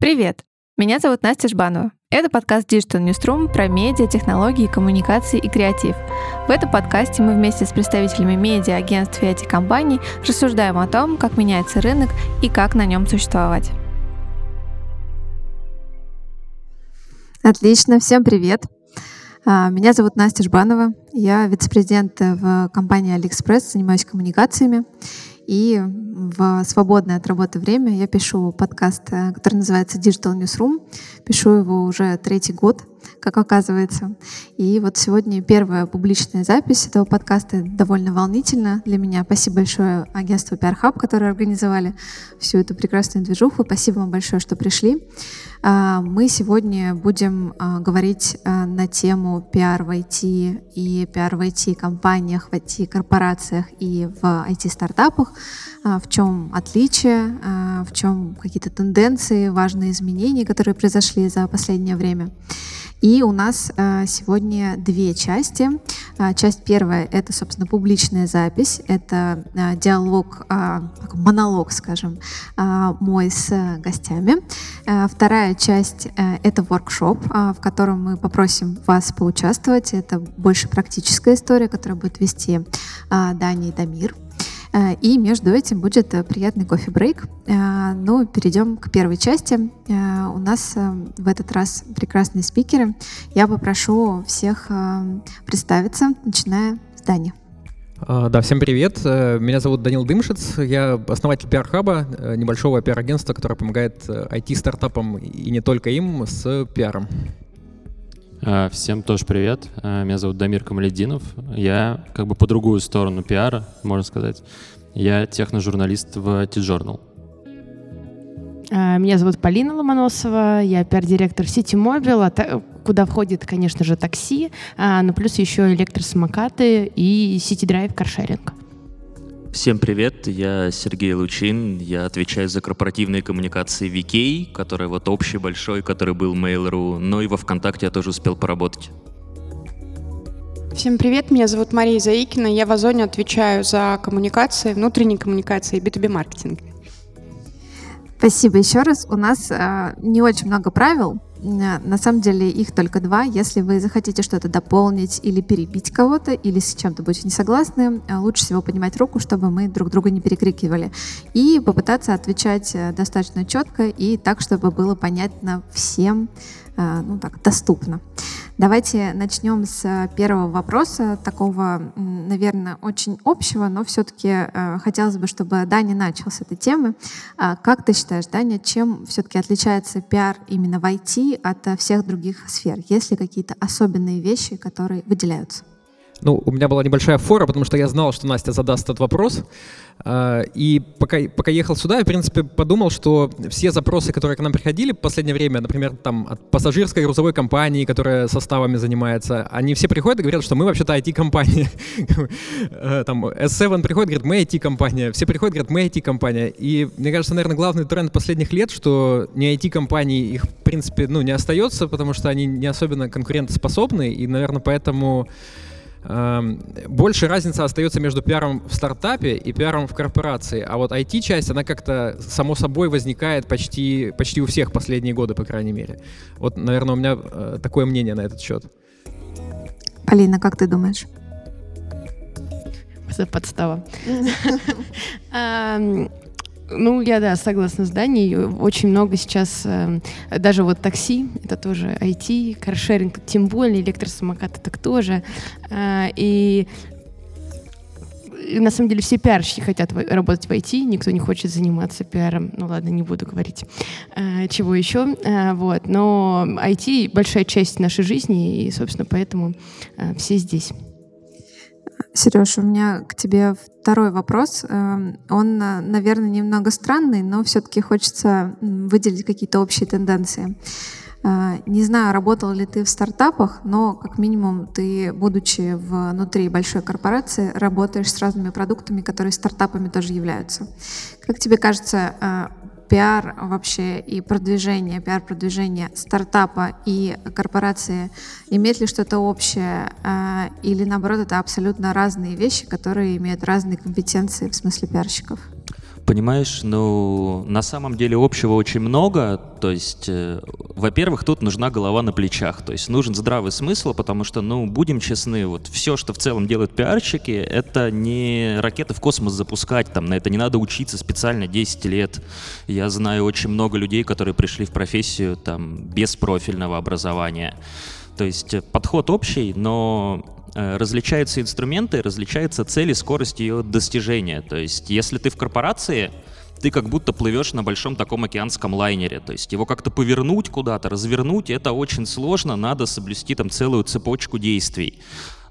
Привет! Меня зовут Настя Жбанова. Это подкаст Digital Newsroom про медиа, технологии, коммуникации и креатив. В этом подкасте мы вместе с представителями медиа, агентств и IT-компаний рассуждаем о том, как меняется рынок и как на нем существовать. Отлично, всем привет. А, меня зовут Настя Жбанова. Я вице-президент в компании AliExpress, занимаюсь коммуникациями. И в свободное от работы время я пишу подкаст, э, который называется Digital Newsroom. Пишу его уже третий год, как оказывается. И вот сегодня первая публичная запись этого подкаста довольно волнительно для меня. Спасибо большое агентству PR Hub, которые организовали всю эту прекрасную движуху. Спасибо вам большое, что пришли. А, мы сегодня будем а, говорить а, на тему PR в IT и PR в IT-компаниях, в IT-корпорациях и в IT-стартапах. В чем отличие, в чем какие-то тенденции, важные изменения, которые произошли за последнее время. И у нас э, сегодня две части. Э, часть первая — это, собственно, публичная запись. Это э, диалог, монолог, скажем, мой с гостями. Вторая часть — это воркшоп, в котором мы попросим вас поучаствовать. Это больше практическая история, которую будет вести Даня и Дамир. Э, и между этим будет э, приятный кофе-брейк. Э, ну, перейдем к первой части. У нас в этот раз прекрасные спикеры. Я попрошу всех представиться, начиная с Дани. А, да, всем привет. Меня зовут Данил Дымшиц. Я основатель пиар-хаба, небольшого пиар-агентства, которое помогает IT-стартапам и не только им с пиаром. А, всем тоже привет. А, меня зовут Дамир Камалединов. Я как бы по другую сторону пиара, можно сказать. Я техножурналист в T-Journal. А, меня зовут Полина Ломоносова, я пиар-директор сети Мобил, куда входит, конечно же, такси, но плюс еще электросамокаты и City Drive каршеринг. Всем привет, я Сергей Лучин, я отвечаю за корпоративные коммуникации VK, который вот общий большой, который был Mail.ru, но и во ВКонтакте я тоже успел поработать. Всем привет, меня зовут Мария Заикина, я в Озоне отвечаю за коммуникации, внутренние коммуникации и B2B маркетинг. Спасибо еще раз. У нас э, не очень много правил, на самом деле их только два. Если вы захотите что-то дополнить или перебить кого-то, или с чем-то будете не согласны, э, лучше всего поднимать руку, чтобы мы друг друга не перекрикивали. И попытаться отвечать э, достаточно четко и так, чтобы было понятно всем, ну так, доступно. Давайте начнем с первого вопроса, такого, наверное, очень общего, но все-таки э, хотелось бы, чтобы Даня начал с этой темы. А как ты считаешь, Даня, чем все-таки отличается пиар именно в IT от всех других сфер? Есть ли какие-то особенные вещи, которые выделяются? Ну, у меня была небольшая фора, потому что я знал, что Настя задаст этот вопрос. А, и пока, пока ехал сюда, я, в принципе, подумал, что все запросы, которые к нам приходили в последнее время, например, там от пассажирской грузовой компании, которая составами занимается, они все приходят и говорят, что мы вообще-то IT-компания. Э, там S7 приходит, говорит, мы IT-компания. Все приходят, говорят, мы IT-компания. И мне кажется, наверное, главный тренд последних лет, что не IT-компании их, в принципе, ну, не остается, потому что они не особенно конкурентоспособны, и, наверное, поэтому Эм, больше разница остается между пиаром в стартапе и пиаром в корпорации. А вот IT-часть, она как-то само собой возникает почти, почти у всех последние годы, по крайней мере. Вот, наверное, у меня э, такое мнение на этот счет. Полина, как ты думаешь? Подстава. Эм, ну, я, да, согласна с Даней. Очень много сейчас, э, даже вот такси, это тоже IT, каршеринг, тем более электросамокаты, так тоже. Э, и на самом деле все пиарщики хотят работать в IT, никто не хочет заниматься пиаром. Ну ладно, не буду говорить, э, чего еще. Э, вот. Но IT — большая часть нашей жизни, и, собственно, поэтому все здесь. Сереж, у меня к тебе второй вопрос. Эм, он, наверное, немного странный, но все-таки хочется выделить какие-то общие тенденции. Э, не знаю, работал ли ты в стартапах, но как минимум ты, будучи внутри большой корпорации, работаешь с разными продуктами, которые стартапами тоже являются. Как тебе кажется, э, пиар вообще и продвижение, пиар-продвижение стартапа и корпорации имеет ли что-то общее э, или наоборот это абсолютно разные вещи, которые имеют разные компетенции в смысле пиарщиков? Понимаешь, ну, на самом деле общего очень много. То есть, э, во-первых, тут нужна голова на плечах. То есть нужен здравый смысл, потому что, ну, будем честны, вот все, что в целом делают пиарщики, это не ракеты в космос запускать, там, на это не надо учиться специально 10 лет. Я знаю очень много людей, которые пришли в профессию, там, без профильного образования. То есть э, подход общий, но различаются инструменты, различаются цели, скорость ее достижения. То есть, если ты в корпорации, ты как будто плывешь на большом таком океанском лайнере. То есть его как-то повернуть куда-то, развернуть, это очень сложно, надо соблюсти там целую цепочку действий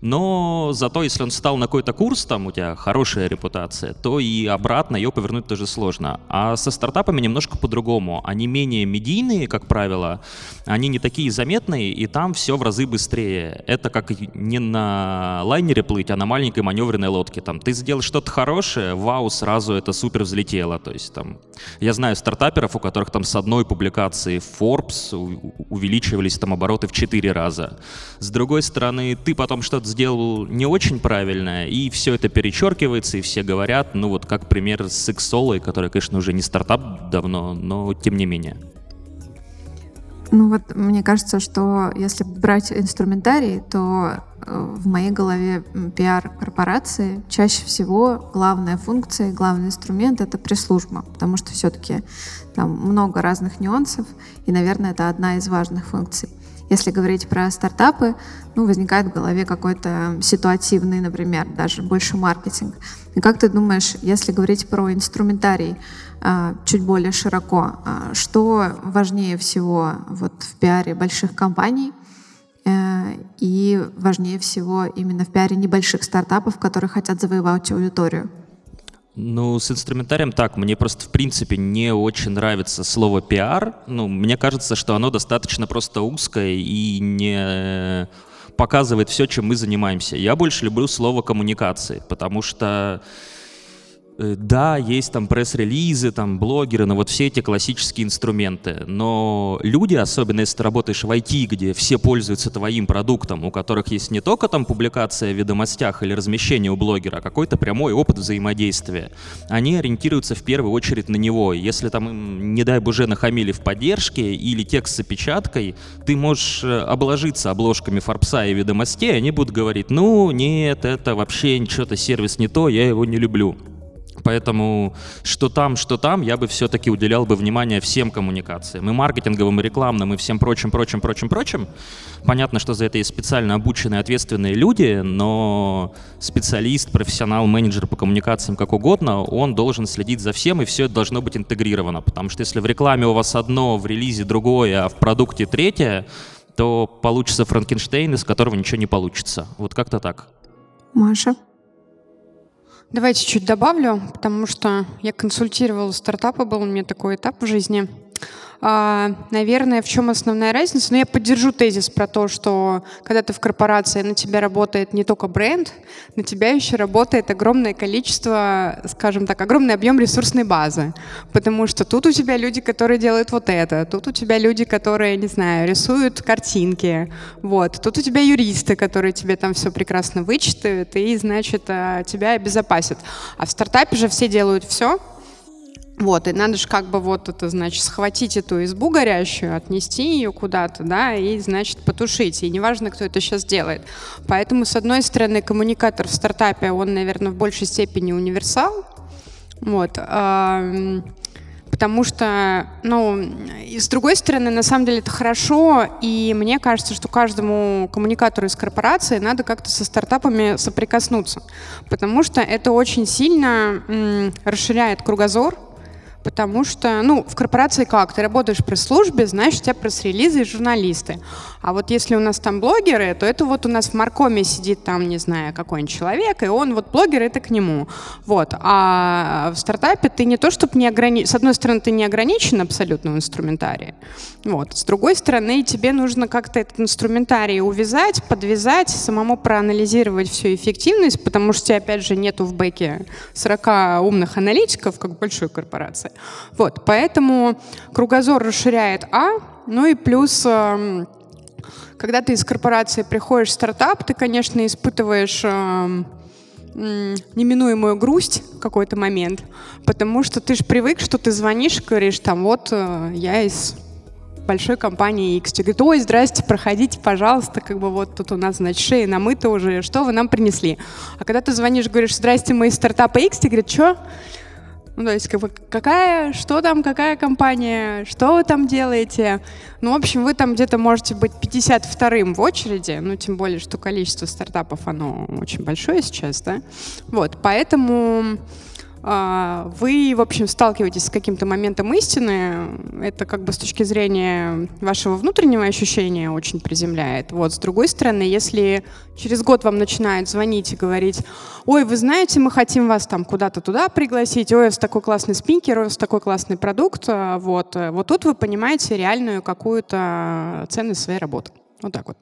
но зато если он встал на какой-то курс, там у тебя хорошая репутация, то и обратно ее повернуть тоже сложно. А со стартапами немножко по-другому. Они менее медийные, как правило, они не такие заметные, и там все в разы быстрее. Это как не на лайнере плыть, а на маленькой маневренной лодке. Там ты сделал что-то хорошее, вау, сразу это супер взлетело. То есть там я знаю стартаперов, у которых там с одной публикации Forbes увеличивались там обороты в 4 раза. С другой стороны, ты потом что-то сделал не очень правильно, и все это перечеркивается, и все говорят, ну вот как пример с Xolo, который, конечно, уже не стартап давно, но тем не менее. Ну вот мне кажется, что если брать инструментарий, то э, в моей голове пиар корпорации чаще всего главная функция, главный инструмент это пресс-служба, потому что все-таки там много разных нюансов, и, наверное, это одна из важных функций. Если говорить про стартапы, ну, возникает в голове какой-то ситуативный, например, даже больше маркетинг. И как ты думаешь, если говорить про инструментарий а, чуть более широко, а, что важнее всего вот в пиаре больших компаний э, и важнее всего именно в пиаре небольших стартапов, которые хотят завоевать аудиторию? Ну, с инструментарием так. Мне просто, в принципе, не очень нравится слово пиар. Ну, мне кажется, что оно достаточно просто узкое и не показывает все, чем мы занимаемся. Я больше люблю слово коммуникации, потому что да, есть там пресс-релизы, там блогеры, но вот все эти классические инструменты. Но люди, особенно если ты работаешь в IT, где все пользуются твоим продуктом, у которых есть не только там публикация в ведомостях или размещение у блогера, а какой-то прямой опыт взаимодействия, они ориентируются в первую очередь на него. Если там не дай боже, нахамили в поддержке или текст с опечаткой, ты можешь э, обложиться обложками Форбса и ведомостей, они будут говорить, ну нет, это вообще что-то сервис не то, я его не люблю. Поэтому что там, что там, я бы все-таки уделял бы внимание всем коммуникациям. И маркетинговым, и рекламным, и всем прочим, прочим, прочим, прочим. Понятно, что за это есть специально обученные, ответственные люди, но специалист, профессионал, менеджер по коммуникациям, как угодно, он должен следить за всем, и все это должно быть интегрировано. Потому что если в рекламе у вас одно, в релизе другое, а в продукте третье, то получится Франкенштейн, из которого ничего не получится. Вот как-то так. Маша? Давайте чуть добавлю, потому что я консультировала стартапы, был у меня такой этап в жизни – наверное, в чем основная разница? Но ну, я поддержу тезис про то, что когда ты в корпорации, на тебя работает не только бренд, на тебя еще работает огромное количество, скажем так, огромный объем ресурсной базы. Потому что тут у тебя люди, которые делают вот это, тут у тебя люди, которые, не знаю, рисуют картинки, вот, тут у тебя юристы, которые тебе там все прекрасно вычитают и, значит, а, тебя обезопасят. А в стартапе же все делают все, вот, и надо же как бы вот это, значит, схватить эту избу горящую, отнести ее куда-то, да, и, значит, потушить. И неважно, кто это сейчас делает. Поэтому, с одной стороны, коммуникатор в стартапе, он, наверное, в большей степени универсал. Вот. Потому что, ну, и с другой стороны, на самом деле это хорошо, и мне кажется, что каждому коммуникатору из корпорации надо как-то со стартапами соприкоснуться, потому что это очень сильно расширяет кругозор, Потому что, ну, в корпорации как? Ты работаешь в пресс-службе, значит, у тебя пресс-релизы и журналисты. А вот если у нас там блогеры, то это вот у нас в Маркоме сидит там, не знаю, какой-нибудь человек, и он вот блогер, это к нему. Вот. А в стартапе ты не то, чтобы не ограничен... С одной стороны, ты не ограничен абсолютно в инструментарии. Вот. С другой стороны, тебе нужно как-то этот инструментарий увязать, подвязать, самому проанализировать всю эффективность, потому что опять же, нету в бэке 40 умных аналитиков, как большой корпорации. Вот, поэтому кругозор расширяет А, ну и плюс эм, когда ты из корпорации приходишь в стартап, ты, конечно, испытываешь эм, неминуемую грусть в какой-то момент, потому что ты же привык, что ты звонишь говоришь, там, вот э, я из большой компании X. Тебе говорят, ой, здрасте, проходите, пожалуйста, как бы вот тут у нас, значит, шея намыта уже, что вы нам принесли? А когда ты звонишь, говоришь, здрасте, мы из стартапа X, тебе говорят, что? Ну, то есть, как бы, какая, что там, какая компания, что вы там делаете? Ну, в общем, вы там где-то можете быть 52-м в очереди, ну, тем более, что количество стартапов, оно очень большое сейчас, да? Вот, поэтому вы, в общем, сталкиваетесь с каким-то моментом истины, это как бы с точки зрения вашего внутреннего ощущения очень приземляет. Вот, с другой стороны, если через год вам начинают звонить и говорить, ой, вы знаете, мы хотим вас там куда-то туда пригласить, ой, у вас такой классный спикер, у вас такой классный продукт, а, вот, вот тут вы понимаете реальную какую-то ценность своей работы. Вот так вот.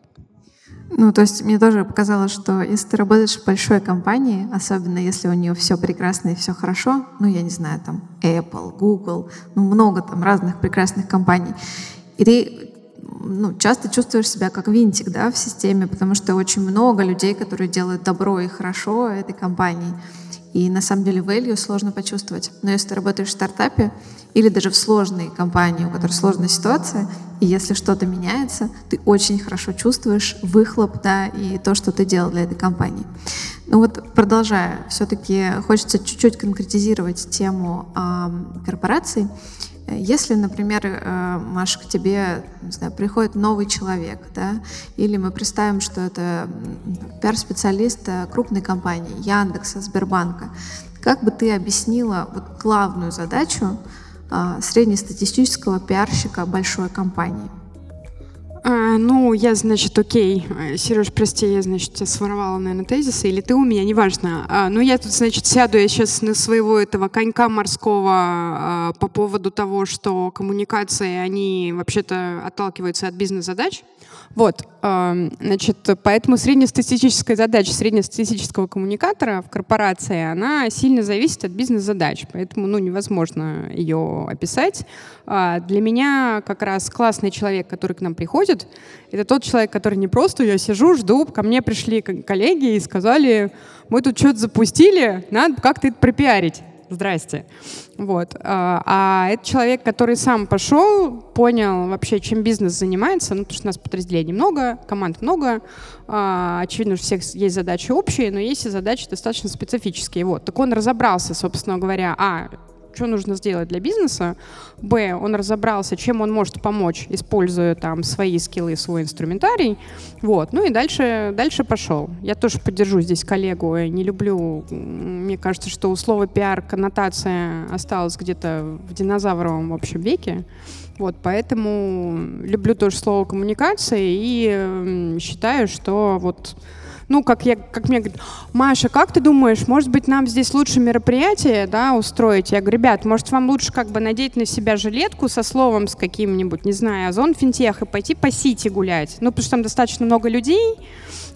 Ну, то есть мне тоже показалось, что если ты работаешь в большой компании, особенно если у нее все прекрасно и все хорошо, ну, я не знаю, там Apple, Google, ну, много там разных прекрасных компаний, и ты ну, часто чувствуешь себя как винтик да, в системе, потому что очень много людей, которые делают добро и хорошо этой компании. И на самом деле value сложно почувствовать. Но если ты работаешь в стартапе или даже в сложной компании, у которой сложная ситуация, и если что-то меняется, ты очень хорошо чувствуешь выхлоп, да, и то, что ты делал для этой компании. Ну вот, продолжая, все-таки хочется чуть-чуть конкретизировать тему э, корпораций. Если, например, э, Маша, к тебе не знаю, приходит новый человек, да, или мы представим, что это пиар-специалист э, крупной компании, Яндекса, Сбербанка, как бы ты объяснила вот главную задачу а, среднестатистического пиарщика большой компании? А, ну, я, значит, окей. Сереж, прости, я, значит, тебя своровала, наверное, тезисы, или ты у меня, неважно. А, ну, я тут, значит, сяду я сейчас на своего этого конька морского а, по поводу того, что коммуникации, они вообще-то отталкиваются от бизнес-задач. Вот, значит, поэтому среднестатистическая задача среднестатистического коммуникатора в корпорации, она сильно зависит от бизнес-задач, поэтому, ну, невозможно ее описать. Для меня как раз классный человек, который к нам приходит, это тот человек, который не просто я сижу, жду, ко мне пришли коллеги и сказали, мы тут что-то запустили, надо как-то это пропиарить здрасте. Вот. А, а это человек, который сам пошел, понял вообще, чем бизнес занимается, ну, потому что у нас подразделений много, команд много, а, очевидно, у всех есть задачи общие, но есть и задачи достаточно специфические. Вот. Так он разобрался, собственно говоря, а, что нужно сделать для бизнеса, б, он разобрался, чем он может помочь, используя там свои скиллы, свой инструментарий, вот, ну и дальше, дальше пошел. Я тоже поддержу здесь коллегу, я не люблю, мне кажется, что у слова пиар коннотация осталась где-то в динозавровом, в общем, веке, вот, поэтому люблю тоже слово коммуникация и считаю, что вот ну, как, я, как мне говорят, Маша, как ты думаешь, может быть, нам здесь лучше мероприятие да, устроить? Я говорю, ребят, может, вам лучше как бы надеть на себя жилетку со словом с каким-нибудь, не знаю, Озон Финтех и пойти по Сити гулять? Ну, потому что там достаточно много людей,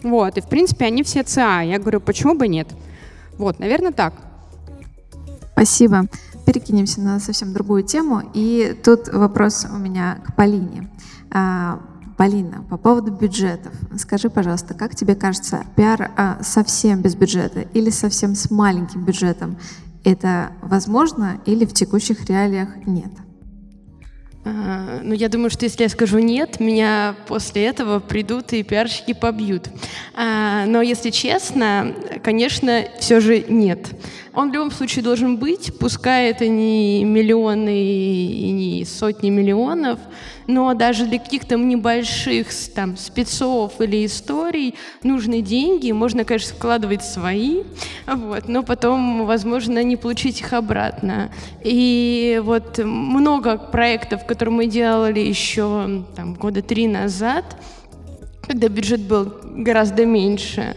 вот, и, в принципе, они все ЦА. Я говорю, почему бы нет? Вот, наверное, так. Спасибо. Перекинемся на совсем другую тему. И тут вопрос у меня к Полине. Полина, по поводу бюджетов. Скажи, пожалуйста, как тебе кажется, пиар а, совсем без бюджета или совсем с маленьким бюджетом, это возможно или в текущих реалиях нет? А, ну, я думаю, что если я скажу нет, меня после этого придут и пиарщики побьют. А, но если честно, конечно, все же нет. Он в любом случае должен быть, пускай это не миллионы и не сотни миллионов, но даже для каких-то небольших там, спецов или историй нужны деньги, можно, конечно, складывать свои, вот, но потом, возможно, не получить их обратно. И вот много проектов, которые мы делали еще там, года три назад, когда бюджет был гораздо меньше,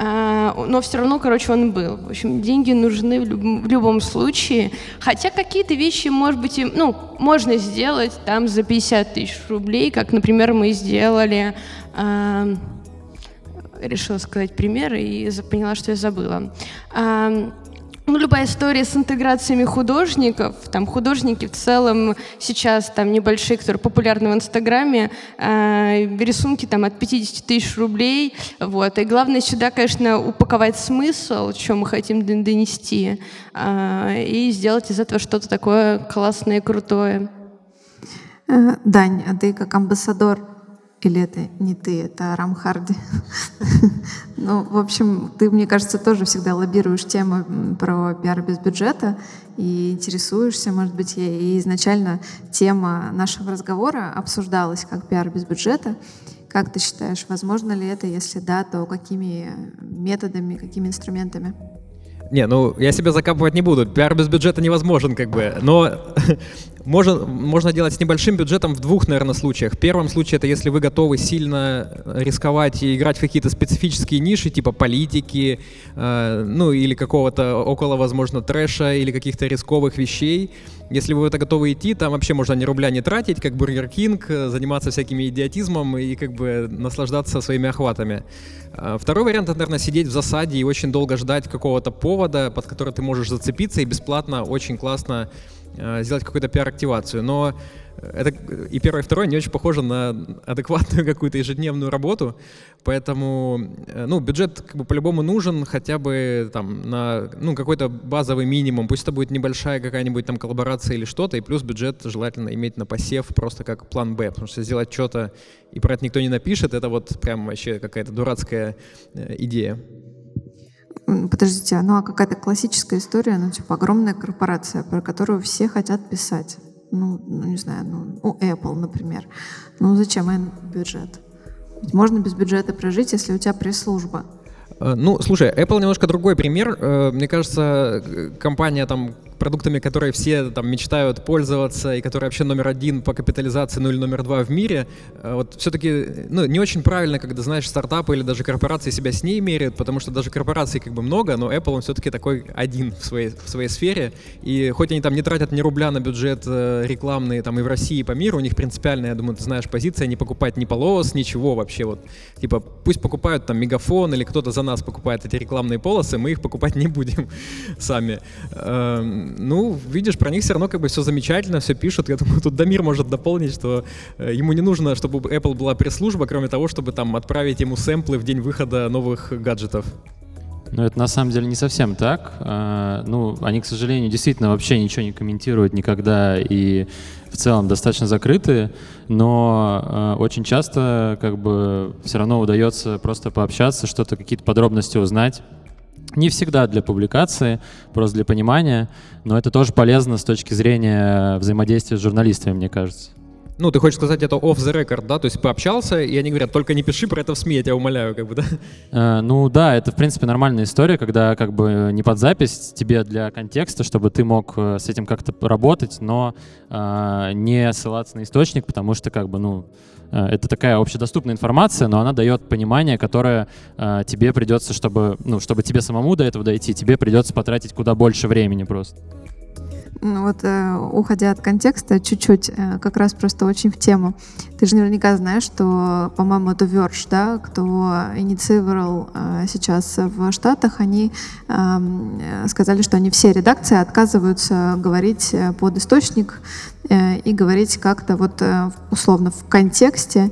но все равно, короче, он был. В общем, деньги нужны в, люб в любом случае. Хотя какие-то вещи, может быть, и, ну, можно сделать там за 50 тысяч рублей, как, например, мы сделали... Э, решила сказать пример и поняла, что я забыла. Э, ну, любая история с интеграциями художников, там художники в целом сейчас там небольшие, которые популярны в Инстаграме, э, рисунки там от 50 тысяч рублей, вот, и главное сюда, конечно, упаковать смысл, что мы хотим донести, э, и сделать из этого что-то такое классное и крутое. Э, Дань, а ты как амбассадор или это не ты, это Рам Харди? Ну, в общем, ты, мне кажется, тоже всегда лоббируешь тему про пиар без бюджета и интересуешься, может быть, и изначально тема нашего разговора обсуждалась как пиар без бюджета. Как ты считаешь, возможно ли это? Если да, то какими методами, какими инструментами? Не, ну я себя закапывать не буду. Пиар без бюджета невозможен, как бы. Но можно, можно делать с небольшим бюджетом в двух, наверное, случаях. В первом случае это если вы готовы сильно рисковать и играть в какие-то специфические ниши, типа политики, э, ну или какого-то около, возможно, трэша или каких-то рисковых вещей. Если вы в это готовы идти, там вообще можно ни рубля не тратить, как Burger King, заниматься всякими идиотизмом и как бы наслаждаться своими охватами. А второй вариант — это, наверное, сидеть в засаде и очень долго ждать какого-то повода, под который ты можешь зацепиться и бесплатно, очень классно э, сделать какую-то пиар-активацию. Но это и первое, и второе не очень похоже на адекватную какую-то ежедневную работу, поэтому, э, ну, бюджет как бы по-любому нужен хотя бы там на, ну, какой-то базовый минимум, пусть это будет небольшая какая-нибудь там коллаборация или что-то, и плюс бюджет желательно иметь на посев просто как план Б, потому что сделать что-то, и про это никто не напишет, это вот прям вообще какая-то дурацкая э, идея. Подождите, ну а какая-то классическая история, ну типа огромная корпорация, про которую все хотят писать ну, ну не знаю, ну, у Apple, например. Ну зачем им бюджет? Ведь можно без бюджета прожить, если у тебя пресс-служба. Э, ну, слушай, Apple немножко другой пример. Э, мне кажется, компания там продуктами, которые все там мечтают пользоваться и которые вообще номер один по капитализации, ну или номер два в мире, э, вот все-таки ну, не очень правильно, когда, знаешь, стартапы или даже корпорации себя с ней меряют, потому что даже корпораций как бы много, но Apple он все-таки такой один в своей, в своей сфере, и хоть они там не тратят ни рубля на бюджет э, рекламный там и в России, и по миру, у них принципиальная, я думаю, ты знаешь, позиция не покупать ни полос, ничего вообще вот, типа пусть покупают там Мегафон или кто-то за нас покупает эти рекламные полосы, мы их покупать не будем сами. Ну, видишь, про них все равно как бы все замечательно, все пишут. Я думаю, тут Дамир может дополнить, что э, ему не нужно, чтобы Apple была пресс-служба, кроме того, чтобы там отправить ему сэмплы в день выхода новых гаджетов. Ну, это на самом деле не совсем так. А, ну, они, к сожалению, действительно вообще ничего не комментируют никогда и в целом достаточно закрытые, но а, очень часто как бы все равно удается просто пообщаться, что-то, какие-то подробности узнать. Не всегда для публикации, просто для понимания, но это тоже полезно с точки зрения взаимодействия с журналистами, мне кажется. Ну, ты хочешь сказать, это off the record, да? То есть пообщался, и они говорят, только не пиши про это в СМИ, я тебя умоляю, как бы, да? Э, ну да, это, в принципе, нормальная история, когда как бы не под запись тебе для контекста, чтобы ты мог э, с этим как-то работать, но э, не ссылаться на источник, потому что, как бы, ну, это такая общедоступная информация, но она дает понимание, которое э, тебе придется, чтобы, ну, чтобы тебе самому до этого дойти, тебе придется потратить куда больше времени просто. Ну вот, э, уходя от контекста, чуть-чуть, э, как раз просто очень в тему. Ты же наверняка знаешь, что, по-моему, это Verge, да, кто инициировал э, сейчас в Штатах, они эм, сказали, что они все редакции отказываются говорить под источник и говорить как-то вот условно в контексте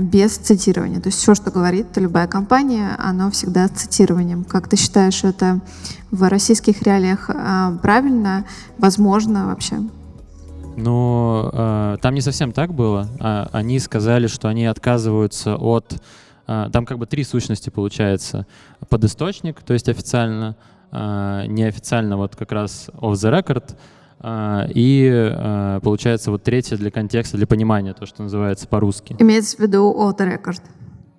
без цитирования. То есть все, что говорит любая компания, оно всегда с цитированием. Как ты считаешь, это в российских реалиях правильно? Возможно вообще? Ну, э, там не совсем так было. А, они сказали, что они отказываются от... Э, там как бы три сущности получается. Под источник, то есть официально, э, неофициально вот как раз off the record, э, и э, получается вот третье для контекста, для понимания, то, что называется по-русски. Имеется в виду the record.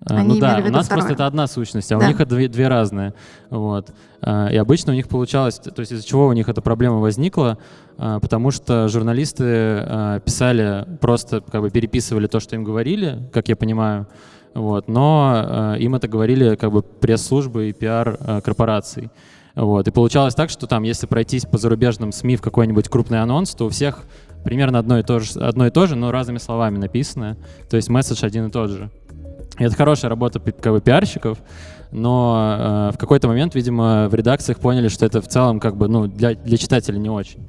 А, Они ну да, у нас второе. просто это одна сущность, а да. у них это две, две разные. Вот. А, и обычно у них получалось, то есть из-за чего у них эта проблема возникла, а, потому что журналисты писали, просто как бы переписывали то, что им говорили, как я понимаю, вот, но им это говорили как бы пресс-службы и пиар корпораций. Вот. И получалось так, что там, если пройтись по зарубежным СМИ в какой-нибудь крупный анонс, то у всех примерно одно и то же, одно и то же но разными словами написано. То есть месседж один и тот же. И это хорошая работа как бы, пиарщиков, но э, в какой-то момент, видимо, в редакциях поняли, что это в целом как бы, ну, для, для читателя не очень.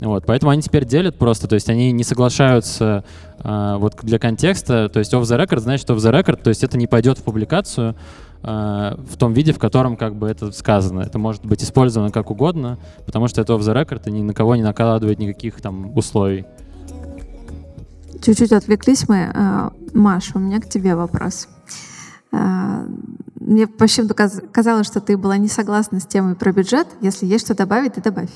Вот, поэтому они теперь делят просто, то есть они не соглашаются э, вот для контекста, то есть off the record значит off the record, то есть это не пойдет в публикацию в том виде, в котором как бы это сказано. Это может быть использовано как угодно, потому что это off the record и ни на кого не накладывает никаких там условий. Чуть-чуть отвлеклись мы. А, Маш, у меня к тебе вопрос. А, мне почему-то казалось, что ты была не согласна с темой про бюджет. Если есть что добавить, ты добавь.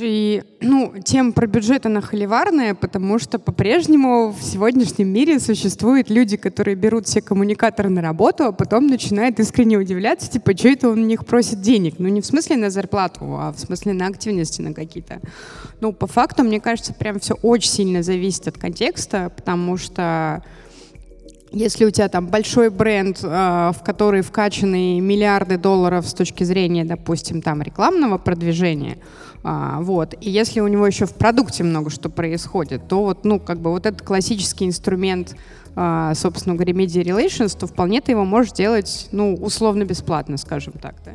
И, ну, тема про бюджет, она холиварная, потому что по-прежнему в сегодняшнем мире существуют люди, которые берут все коммуникаторы на работу, а потом начинают искренне удивляться, типа, что это он у них просит денег? Ну, не в смысле на зарплату, а в смысле на активности на какие-то. Ну, по факту, мне кажется, прям все очень сильно зависит от контекста, потому что если у тебя там большой бренд, э, в который вкачаны миллиарды долларов с точки зрения, допустим, там рекламного продвижения, а, вот. И если у него еще в продукте много что происходит, то вот, ну, как бы вот этот классический инструмент, а, собственно говоря, media relations, то вполне ты его можешь делать, ну, условно бесплатно, скажем так, да.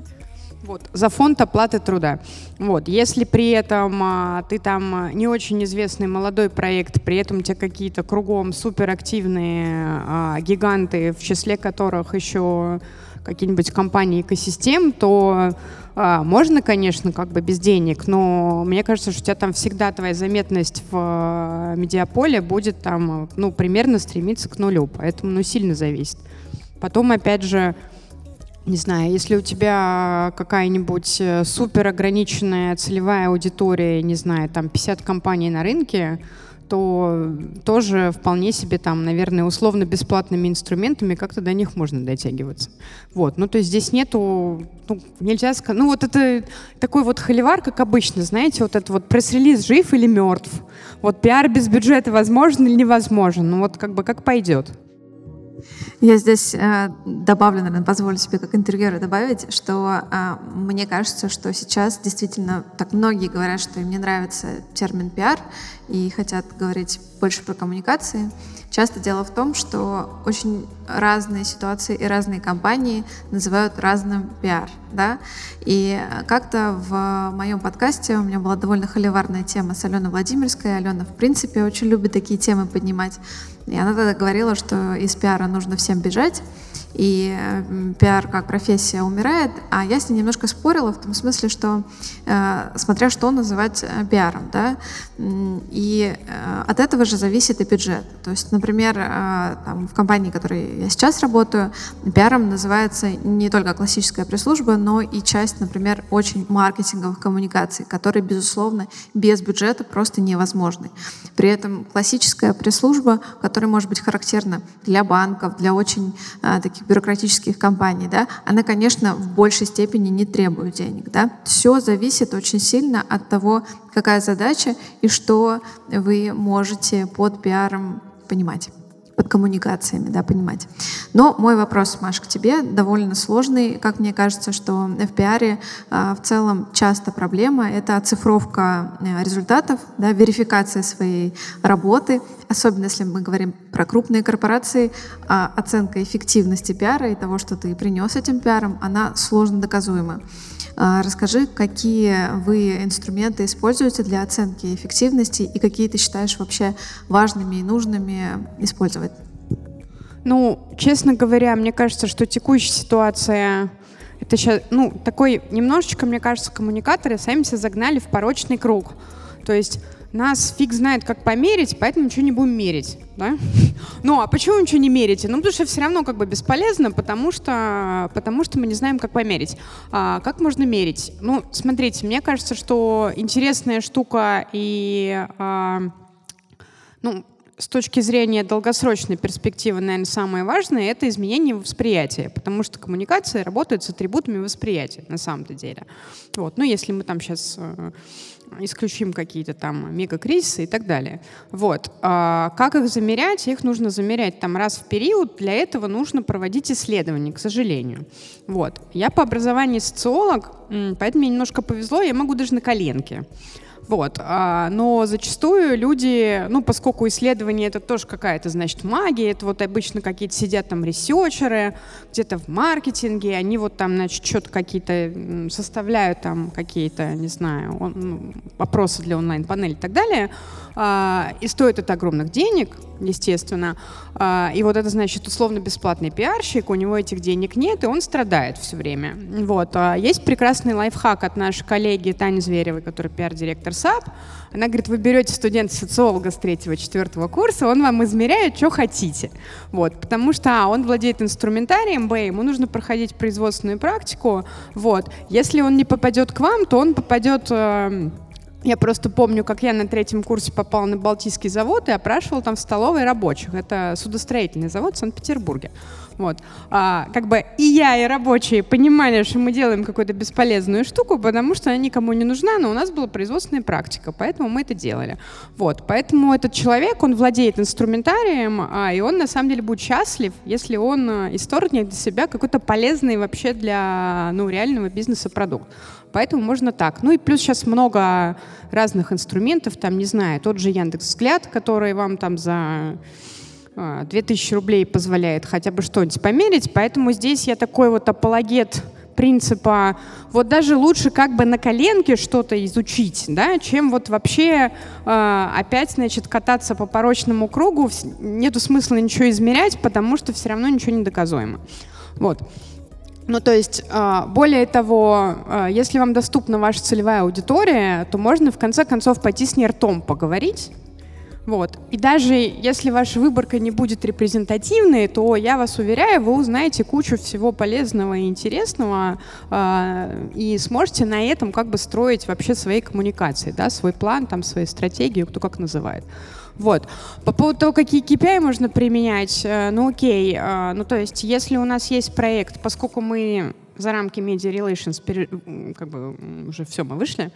Вот, за фонд оплаты труда. Вот, если при этом а, ты там не очень известный молодой проект, при этом у тебя какие-то кругом суперактивные а, гиганты, в числе которых еще какие-нибудь компании экосистем, то а, можно, конечно, как бы без денег, но мне кажется, что у тебя там всегда твоя заметность в а, медиаполе будет там, ну, примерно стремиться к нулю, поэтому, ну, сильно зависит. Потом, опять же, не знаю, если у тебя какая-нибудь э, супер ограниченная целевая аудитория, не знаю, там 50 компаний на рынке, то тоже вполне себе там, наверное, условно-бесплатными инструментами как-то до них можно дотягиваться. Вот, ну то есть здесь нету, ну, нельзя сказать, ну вот это такой вот холивар, как обычно, знаете, вот это вот пресс-релиз жив или мертв, вот пиар без бюджета возможен или невозможен, ну вот как бы как пойдет. Я здесь э, добавлю, наверное, позволю себе как интервьюера добавить, что э, мне кажется, что сейчас действительно так многие говорят, что им не нравится термин пиар и хотят говорить больше про коммуникации. Часто дело в том, что очень разные ситуации и разные компании называют разным пиар. Да? И как-то в моем подкасте у меня была довольно холиварная тема с Аленой Владимирской. Алена, в принципе, очень любит такие темы поднимать. И она тогда говорила, что из пиара нужно всем бежать, и пиар как профессия умирает, а я с ней немножко спорила в том смысле, что э, смотря что называть э, пиаром, да, и э, от этого же зависит и бюджет. То есть, например, там, в компании, в которой я сейчас работаю, пиаром называется не только классическая пресс-служба, но и часть, например, очень маркетинговых коммуникаций, которые, безусловно, без бюджета просто невозможны. При этом классическая пресс-служба, которая может быть характерна для банков, для очень таких бюрократических компаний, да, она, конечно, в большей степени не требует денег. Да. Все зависит очень сильно от того, какая задача и что вы можете под пиаром понимать под коммуникациями, да, понимать. Но мой вопрос, Маш, к тебе довольно сложный. Как мне кажется, что в пиаре а, в целом часто проблема — это оцифровка э, результатов, да, верификация своей работы, особенно если мы говорим про крупные корпорации, а оценка эффективности пиара и того, что ты принес этим пиаром, она сложно доказуема. А, расскажи, какие вы инструменты используете для оценки эффективности и какие ты считаешь вообще важными и нужными использовать? Ну, честно говоря, мне кажется, что текущая ситуация это сейчас, ну, такой немножечко, мне кажется, коммуникаторы сами себя загнали в порочный круг. То есть нас фиг знает, как померить, поэтому ничего не будем мерить. Да? Ну, а почему ничего не мерите? Ну, потому что все равно как бы бесполезно, потому что, потому что мы не знаем, как померить. А, как можно мерить? Ну, смотрите, мне кажется, что интересная штука и, а, ну, с точки зрения долгосрочной перспективы, наверное, самое важное — это изменение восприятия, потому что коммуникация работает с атрибутами восприятия на самом-то деле. Вот. Ну, если мы там сейчас э, исключим какие-то там мегакризисы и так далее. Вот. А как их замерять? Их нужно замерять там раз в период. Для этого нужно проводить исследования, к сожалению. Вот. Я по образованию социолог, поэтому мне немножко повезло, я могу даже на коленке. Вот. А, но зачастую люди, ну, поскольку исследование это тоже какая-то, значит, магия, это вот обычно какие-то сидят там ресерчеры, где-то в маркетинге, они вот там, значит, что-то какие-то составляют там какие-то, не знаю, ну, вопросы для онлайн-панели и так далее. А, и стоит это огромных денег, естественно. А, и вот это, значит, условно-бесплатный пиарщик, у него этих денег нет, и он страдает все время. Вот. А есть прекрасный лайфхак от нашей коллеги Тани Зверевой, которая пиар-директор SAP. Она говорит, вы берете студента-социолога с третьего-четвертого курса, он вам измеряет, что хотите. Вот. Потому что а, он владеет инструментарием, б, ему нужно проходить производственную практику. Вот. Если он не попадет к вам, то он попадет... Э, я просто помню, как я на третьем курсе попала на Балтийский завод и опрашивала там в столовой рабочих. Это судостроительный завод в Санкт-Петербурге. Вот. А, как бы и я, и рабочие понимали, что мы делаем какую-то бесполезную штуку, потому что она никому не нужна, но у нас была производственная практика, поэтому мы это делали. Вот. Поэтому этот человек, он владеет инструментарием, а, и он на самом деле будет счастлив, если он а, исторгнет для себя какой-то полезный вообще для ну, реального бизнеса продукт. Поэтому можно так. Ну и плюс сейчас много разных инструментов, там, не знаю, тот же Яндекс Взгляд, который вам там за 2000 а, рублей позволяет хотя бы что-нибудь померить, поэтому здесь я такой вот апологет принципа, вот даже лучше как бы на коленке что-то изучить, да, чем вот вообще э, опять, значит, кататься по порочному кругу, нету смысла ничего измерять, потому что все равно ничего не доказуемо. Вот. Ну, то есть, а, более того, если вам доступна ваша целевая аудитория, то можно в конце концов пойти с ней ртом поговорить, вот. И даже если ваша выборка не будет репрезентативной, то я вас уверяю, вы узнаете кучу всего полезного и интересного э, и сможете на этом как бы строить вообще свои коммуникации, да, свой план, там, свои стратегии, кто как называет. Вот. По поводу того, какие KPI можно применять, э, ну окей, э, ну то есть если у нас есть проект, поскольку мы за рамки Media Relations, как бы уже все, мы вышли,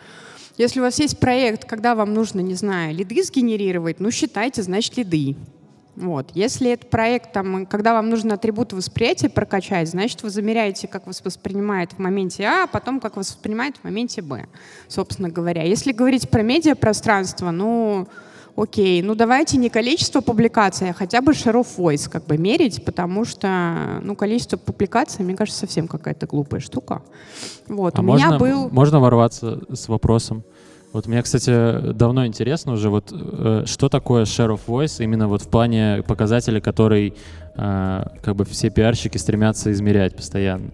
если у вас есть проект, когда вам нужно, не знаю, лиды сгенерировать, ну считайте, значит, лиды. Вот. Если это проект, там, когда вам нужно атрибуты восприятия прокачать, значит, вы замеряете, как вас воспринимает в моменте А, а потом, как вас воспринимает в моменте Б, собственно говоря. Если говорить про медиапространство, ну, окей, ну давайте не количество публикаций, а хотя бы share of voice как бы мерить, потому что, ну, количество публикаций, мне кажется, совсем какая-то глупая штука. Вот, а у можно, меня был... Можно ворваться с вопросом? Вот мне, кстати, давно интересно уже, вот э, что такое share of voice именно вот в плане показателя, который э, как бы все пиарщики стремятся измерять постоянно.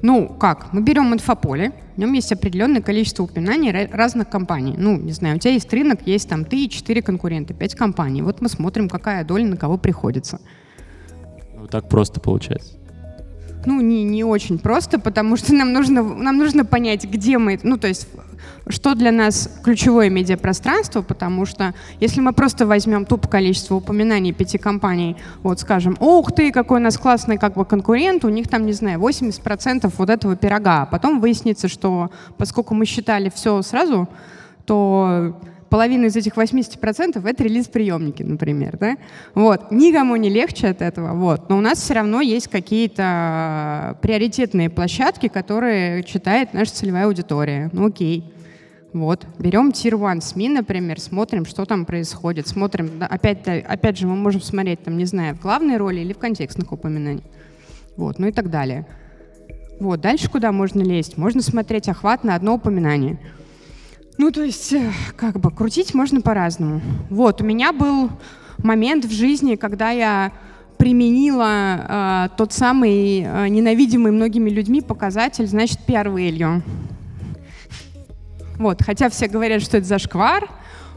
Ну, как? Мы берем инфополе, в нем есть определенное количество упоминаний разных компаний. Ну, не знаю, у тебя есть рынок, есть там ты и четыре конкурента, пять компаний. Вот мы смотрим, какая доля на кого приходится. Вот так просто получается ну, не, не очень просто, потому что нам нужно, нам нужно понять, где мы, ну, то есть что для нас ключевое медиапространство, потому что если мы просто возьмем тупо количество упоминаний пяти компаний, вот скажем, ух ты, какой у нас классный как бы конкурент, у них там, не знаю, 80% вот этого пирога, а потом выяснится, что поскольку мы считали все сразу, то половина из этих 80% это релиз-приемники, например, да? Вот. Никому не легче от этого, вот. Но у нас все равно есть какие-то приоритетные площадки, которые читает наша целевая аудитория. Ну окей. Вот, берем Tier 1 СМИ, например, смотрим, что там происходит, смотрим, опять, опять же, мы можем смотреть, там, не знаю, в главной роли или в контекстных упоминаниях. Вот, ну и так далее. Вот, дальше куда можно лезть? Можно смотреть охват на одно упоминание. Ну, то есть, э, как бы, крутить можно по-разному. Вот, у меня был момент в жизни, когда я применила э, тот самый э, ненавидимый многими людьми показатель, значит, PR-value. Вот, хотя все говорят, что это зашквар,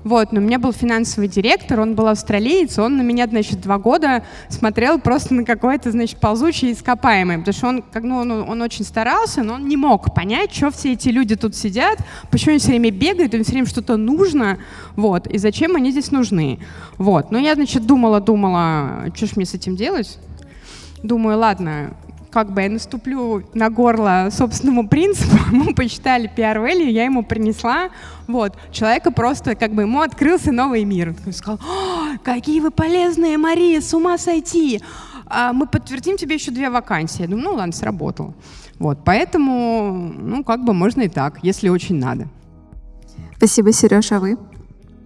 вот, но у меня был финансовый директор, он был австралиец, он на меня, значит, два года смотрел просто на какое-то, значит, ползучее ископаемое, потому что он, как, ну, он, он очень старался, но он не мог понять, что все эти люди тут сидят, почему они все время бегают, им все время что-то нужно, вот, и зачем они здесь нужны. Вот, но я, значит, думала, думала, что ж мне с этим делать? Думаю, ладно, как бы я наступлю на горло собственному принципу, мы посчитали PR value, я ему принесла, вот, человека просто, как бы, ему открылся новый мир. Он сказал, какие вы полезные, Мария, с ума сойти, а мы подтвердим тебе еще две вакансии. Я думаю, ну ладно, сработало. Вот, поэтому, ну, как бы можно и так, если очень надо. Спасибо, Сереж, а вы?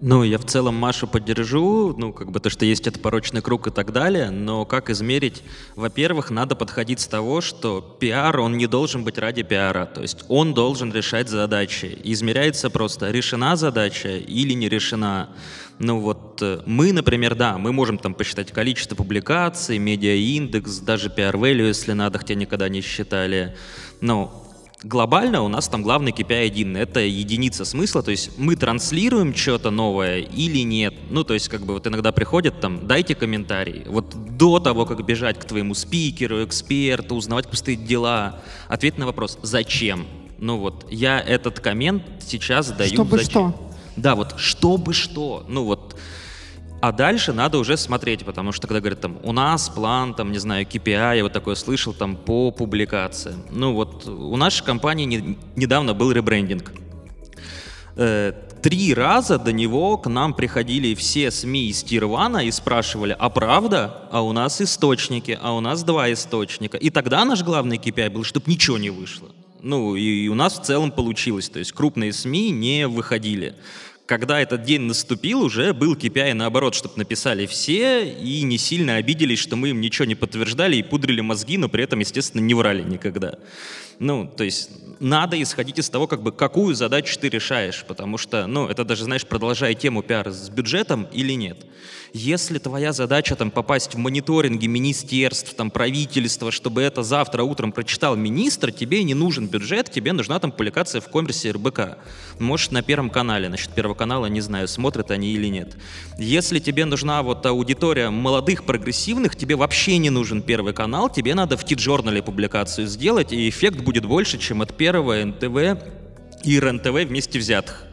Ну, я в целом Машу поддержу, ну, как бы то, что есть это порочный круг и так далее, но как измерить? Во-первых, надо подходить с того, что пиар, он не должен быть ради пиара, то есть он должен решать задачи. измеряется просто, решена задача или не решена. Ну вот э, мы, например, да, мы можем там посчитать количество публикаций, медиа-индекс, даже PR-value, если надо, хотя никогда не считали. Но глобально у нас там главный KPI один, это единица смысла, то есть мы транслируем что-то новое или нет. Ну, то есть как бы вот иногда приходят там, дайте комментарий. Вот до того, как бежать к твоему спикеру, эксперту, узнавать, стоят дела, ответь на вопрос, зачем? Ну вот, я этот коммент сейчас даю. Чтобы зачем? что? Да, вот чтобы что. Ну вот, а дальше надо уже смотреть, потому что когда говорят там, у нас план, там, не знаю, KPI, я вот такое слышал там по публикациям. Ну вот у нашей компании не, недавно был ребрендинг. Э, три раза до него к нам приходили все СМИ из Тирвана и спрашивали, а правда? А у нас источники, а у нас два источника. И тогда наш главный KPI был, чтобы ничего не вышло. Ну, и у нас в целом получилось. То есть крупные СМИ не выходили когда этот день наступил, уже был KPI наоборот, чтобы написали все и не сильно обиделись, что мы им ничего не подтверждали и пудрили мозги, но при этом, естественно, не врали никогда. Ну, то есть надо исходить из того, как бы, какую задачу ты решаешь, потому что, ну, это даже, знаешь, продолжая тему пиара с бюджетом или нет. Если твоя задача там попасть в мониторинги министерств, там правительства, чтобы это завтра утром прочитал министр, тебе не нужен бюджет, тебе нужна там публикация в коммерсе РБК. Может, на Первом канале, значит, Первого канала, не знаю, смотрят они или нет. Если тебе нужна вот аудитория молодых, прогрессивных, тебе вообще не нужен Первый канал, тебе надо в Ти-журнале публикацию сделать, и эффект будет больше, чем от Первого, НТВ и РНТВ вместе взятых.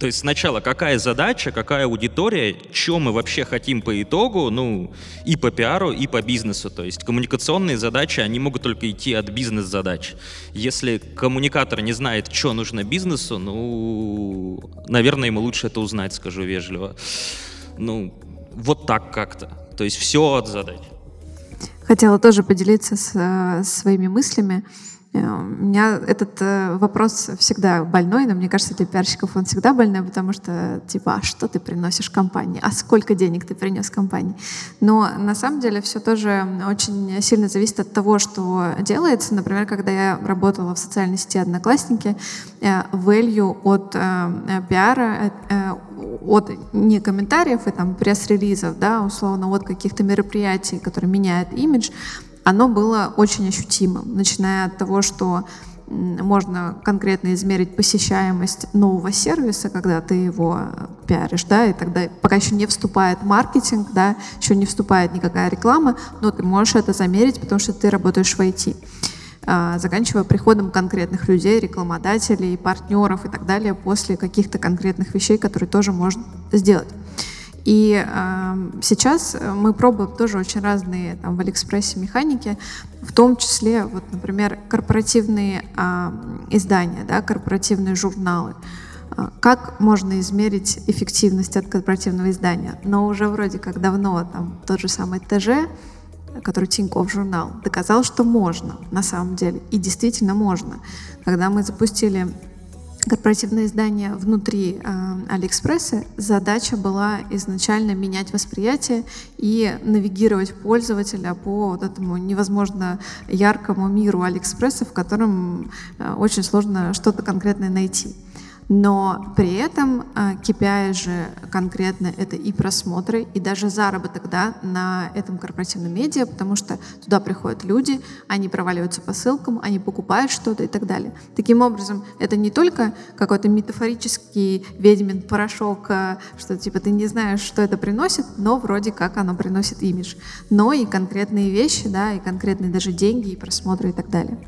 То есть сначала какая задача, какая аудитория, что мы вообще хотим по итогу, ну, и по пиару, и по бизнесу. То есть коммуникационные задачи, они могут только идти от бизнес-задач. Если коммуникатор не знает, что нужно бизнесу, ну, наверное, ему лучше это узнать, скажу вежливо. Ну, вот так как-то. То есть все от задач. Хотела тоже поделиться с, э, своими мыслями. Э, у меня этот э, вопрос всегда больной, но мне кажется, для пиарщиков он всегда больной, потому что, типа, а что ты приносишь компании? А сколько денег ты принес компании? Но на самом деле все тоже очень сильно зависит от того, что делается. Например, когда я работала в социальной сети «Одноклассники», э, value от пиара, от не комментариев и там пресс-релизов, да, условно, от каких-то мероприятий, которые меняют имидж, оно было очень ощутимым, начиная от того, что можно конкретно измерить посещаемость нового сервиса, когда ты его пиаришь, да, и тогда пока еще не вступает маркетинг, да, еще не вступает никакая реклама, но ты можешь это замерить, потому что ты работаешь в IT а, заканчивая приходом конкретных людей, рекламодателей, партнеров и так далее после каких-то конкретных вещей, которые тоже можно сделать. И э, сейчас мы пробуем тоже очень разные там, в Алиэкспрессе механики, в том числе, вот, например, корпоративные э, издания, да, корпоративные журналы. Как можно измерить эффективность от корпоративного издания? Но уже вроде как давно там тот же самый ТЖ, который Тинькофф журнал, доказал, что можно на самом деле. И действительно можно. Когда мы запустили корпоративное издание внутри э, Алиэкспресса, задача была изначально менять восприятие и навигировать пользователя по вот этому невозможно яркому миру Алиэкспресса, в котором э, очень сложно что-то конкретное найти. Но при этом KPI а, же конкретно это и просмотры, и даже заработок да, на этом корпоративном медиа, потому что туда приходят люди, они проваливаются по ссылкам, они покупают что-то и так далее. Таким образом, это не только какой-то метафорический ведьмин порошок, а, что типа ты не знаешь, что это приносит, но вроде как оно приносит имидж, но и конкретные вещи, да, и конкретные даже деньги, и просмотры и так далее.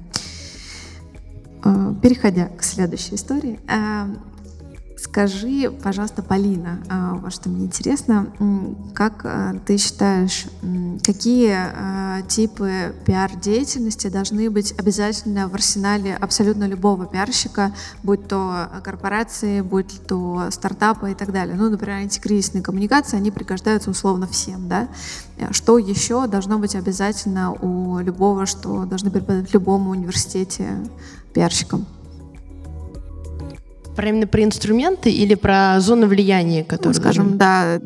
Э, переходя к следующей истории, э, скажи, пожалуйста, Полина, э, вот что мне интересно, как ты считаешь, какие типы пиар-деятельности должны быть обязательно в арсенале абсолютно любого пиарщика, будь то корпорации, будь то стартапы и так далее. Ну, например, антикризисные коммуникации, они пригождаются условно всем, да? Что еще должно быть обязательно у любого, что должны преподавать в любом университете пиарщиком? Про именно про инструменты или про зону влияния, которые... Ну, скажем, да,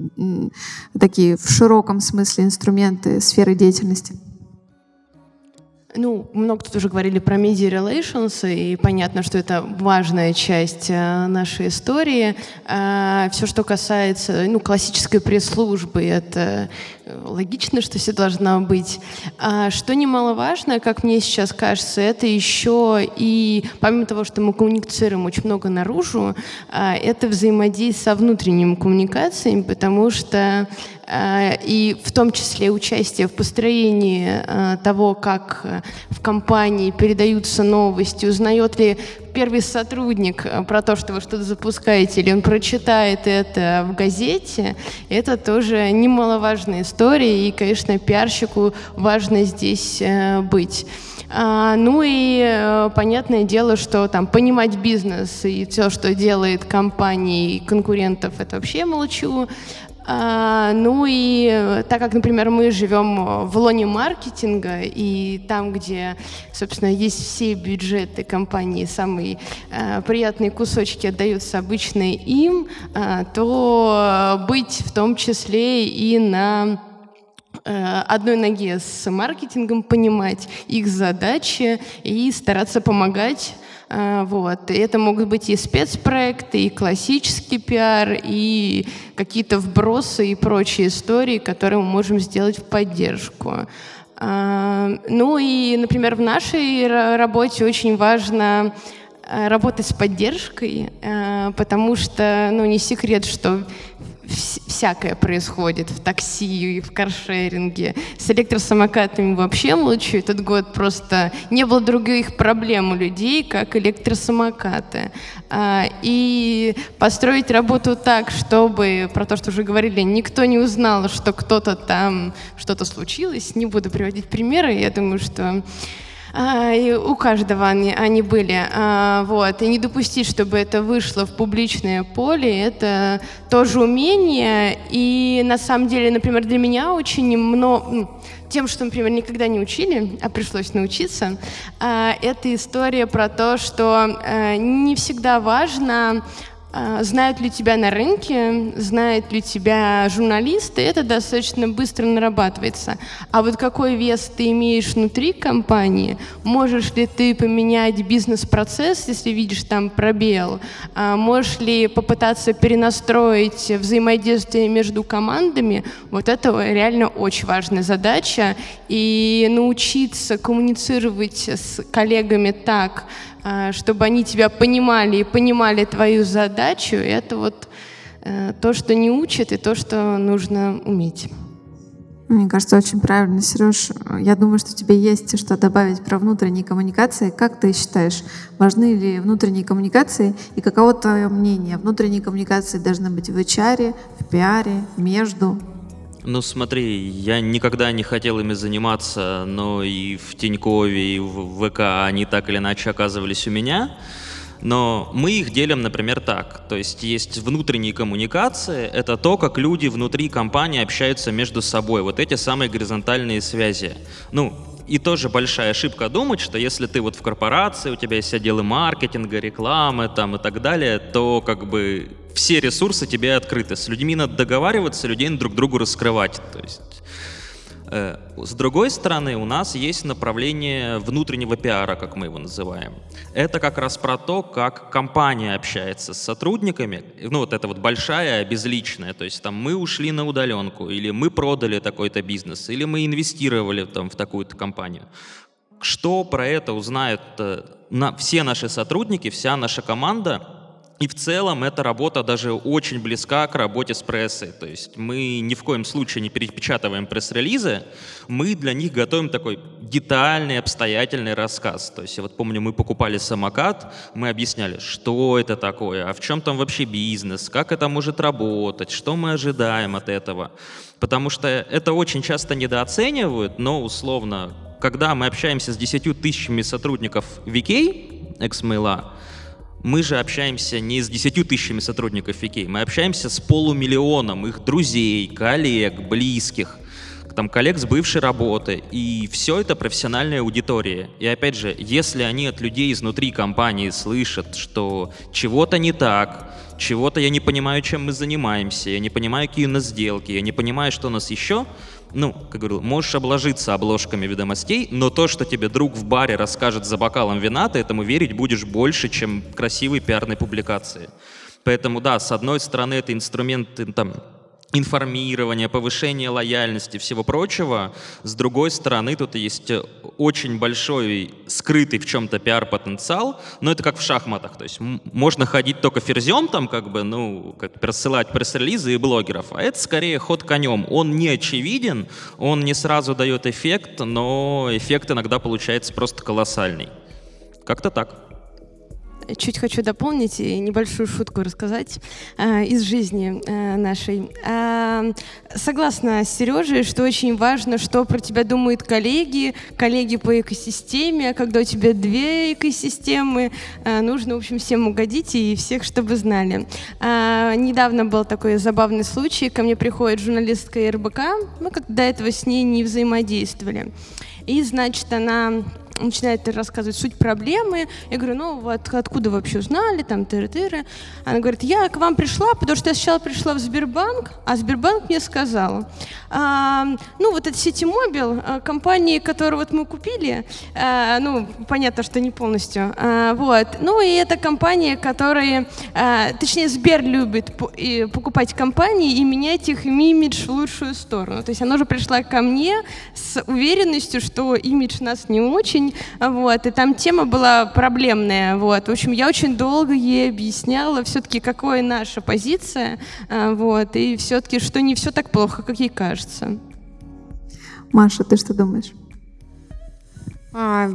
такие в широком смысле инструменты сферы деятельности. Ну, много тут уже говорили про media relations, и понятно, что это важная часть э, нашей истории. Э, все, что касается ну, классической пресс-службы, это логично, что все должно быть. А что немаловажно, как мне сейчас кажется, это еще и, помимо того, что мы коммуницируем очень много наружу, это взаимодействие со внутренними коммуникациями, потому что Э, и в том числе участие в построении э, того, как в компании передаются новости, узнает ли первый сотрудник про то, что вы что-то запускаете, или он прочитает это в газете, это тоже немаловажная история, и, конечно, пиарщику важно здесь быть. А, ну и э, понятное дело, что там понимать бизнес и все, что делает компании и конкурентов, это вообще молчу. А, ну и э, так как, например, мы живем в лоне маркетинга, и там, где, собственно, есть все бюджеты компании, самые э, приятные кусочки отдаются обычно им, э, то быть в том числе и на э, одной ноге с маркетингом, понимать их задачи и стараться помогать вот. И это могут быть и спецпроекты, и классический пиар, и какие-то вбросы и прочие истории, которые мы можем сделать в поддержку. А, ну и, например, в нашей работе очень важно э, работать с поддержкой, э, потому что, ну, не секрет, что всякое происходит в такси и в каршеринге. С электросамокатами вообще лучше этот год просто не было других проблем у людей, как электросамокаты. А, и построить работу так, чтобы, про то, что уже говорили, никто не узнал, что кто-то там, что-то случилось. Не буду приводить примеры, я думаю, что и у каждого они, они были. А, вот. И не допустить, чтобы это вышло в публичное поле, это тоже умение. И на самом деле, например, для меня очень много тем, что, например, никогда не учили, а пришлось научиться, а, это история про то, что э, не всегда важно а, знают ли тебя на рынке, знают ли тебя журналисты, это достаточно быстро нарабатывается. А вот какой вес ты имеешь внутри компании, можешь ли ты поменять бизнес-процесс, если видишь там пробел, а можешь ли попытаться перенастроить взаимодействие между командами, вот это реально очень важная задача. И научиться коммуницировать с коллегами так, а, чтобы они тебя понимали и понимали твою задачу, это вот э, то, что не учат, и то, что нужно уметь. Мне кажется, очень правильно, Сереж. Я думаю, что тебе есть что добавить про внутренние коммуникации. Как ты считаешь, важны ли внутренние коммуникации и каково твое мнение? Внутренние коммуникации должны быть в HR, в пиаре, между? Ну смотри, я никогда не хотел ими заниматься, но и в Тинькове, и в ВК они так или иначе оказывались у меня. Но мы их делим, например, так. То есть есть внутренние коммуникации, это то, как люди внутри компании общаются между собой. Вот эти самые горизонтальные связи. Ну, и тоже большая ошибка думать, что если ты вот в корпорации, у тебя есть отделы маркетинга, рекламы там и так далее, то как бы все ресурсы тебе открыты. С людьми надо договариваться, людей друг другу раскрывать. То есть э, с другой стороны, у нас есть направление внутреннего пиара, как мы его называем. Это как раз про то, как компания общается с сотрудниками. Ну, вот это вот большая, безличная. То есть там мы ушли на удаленку, или мы продали такой-то бизнес, или мы инвестировали там в такую-то компанию. Что про это узнают э, на, все наши сотрудники, вся наша команда – и в целом эта работа даже очень близка к работе с прессой. То есть мы ни в коем случае не перепечатываем пресс-релизы, мы для них готовим такой детальный, обстоятельный рассказ. То есть я вот помню, мы покупали самокат, мы объясняли, что это такое, а в чем там вообще бизнес, как это может работать, что мы ожидаем от этого. Потому что это очень часто недооценивают, но условно, когда мы общаемся с 10 тысячами сотрудников VK, экс-мейла, мы же общаемся не с 10 тысячами сотрудников Фикей, мы общаемся с полумиллионом их друзей, коллег, близких. там коллег с бывшей работы, и все это профессиональная аудитория. И опять же, если они от людей изнутри компании слышат, что чего-то не так, чего-то я не понимаю, чем мы занимаемся, я не понимаю, какие у нас сделки, я не понимаю, что у нас еще, ну, как говорил, можешь обложиться обложками ведомостей, но то, что тебе друг в баре расскажет за бокалом вина, ты этому верить будешь больше, чем красивой пиарной публикации. Поэтому, да, с одной стороны, это инструмент там, информирования, повышения лояльности, всего прочего. С другой стороны, тут есть очень большой скрытый в чем-то пиар-потенциал, но это как в шахматах, то есть можно ходить только ферзем, там как бы, ну, как присылать пресс-релизы и блогеров, а это скорее ход конем. Он не очевиден, он не сразу дает эффект, но эффект иногда получается просто колоссальный. Как-то так чуть хочу дополнить и небольшую шутку рассказать э, из жизни э, нашей. Э, согласна с Сережей, что очень важно, что про тебя думают коллеги, коллеги по экосистеме. Когда у тебя две экосистемы, э, нужно, в общем, всем угодить и всех, чтобы знали. Э, недавно был такой забавный случай. Ко мне приходит журналистка РБК. Мы как до этого с ней не взаимодействовали. И, значит, она начинает рассказывать суть проблемы. Я говорю, ну вот откуда вы вообще узнали, там, тыры-тыры. Она говорит, я к вам пришла, потому что я сначала пришла в Сбербанк, а Сбербанк мне сказал, а, ну вот это Ситимобил, а, компании, которую вот мы купили, а, ну понятно, что не полностью, а, вот, ну и это компания, которая, а, точнее Сбер любит покупать компании и менять их имидж в лучшую сторону. То есть она уже пришла ко мне с уверенностью, что имидж нас не очень, очень, вот, и там тема была проблемная, вот. В общем, я очень долго ей объясняла все-таки, какая наша позиция, э, вот, и все-таки, что не все так плохо, как ей кажется. Маша, ты что думаешь? А,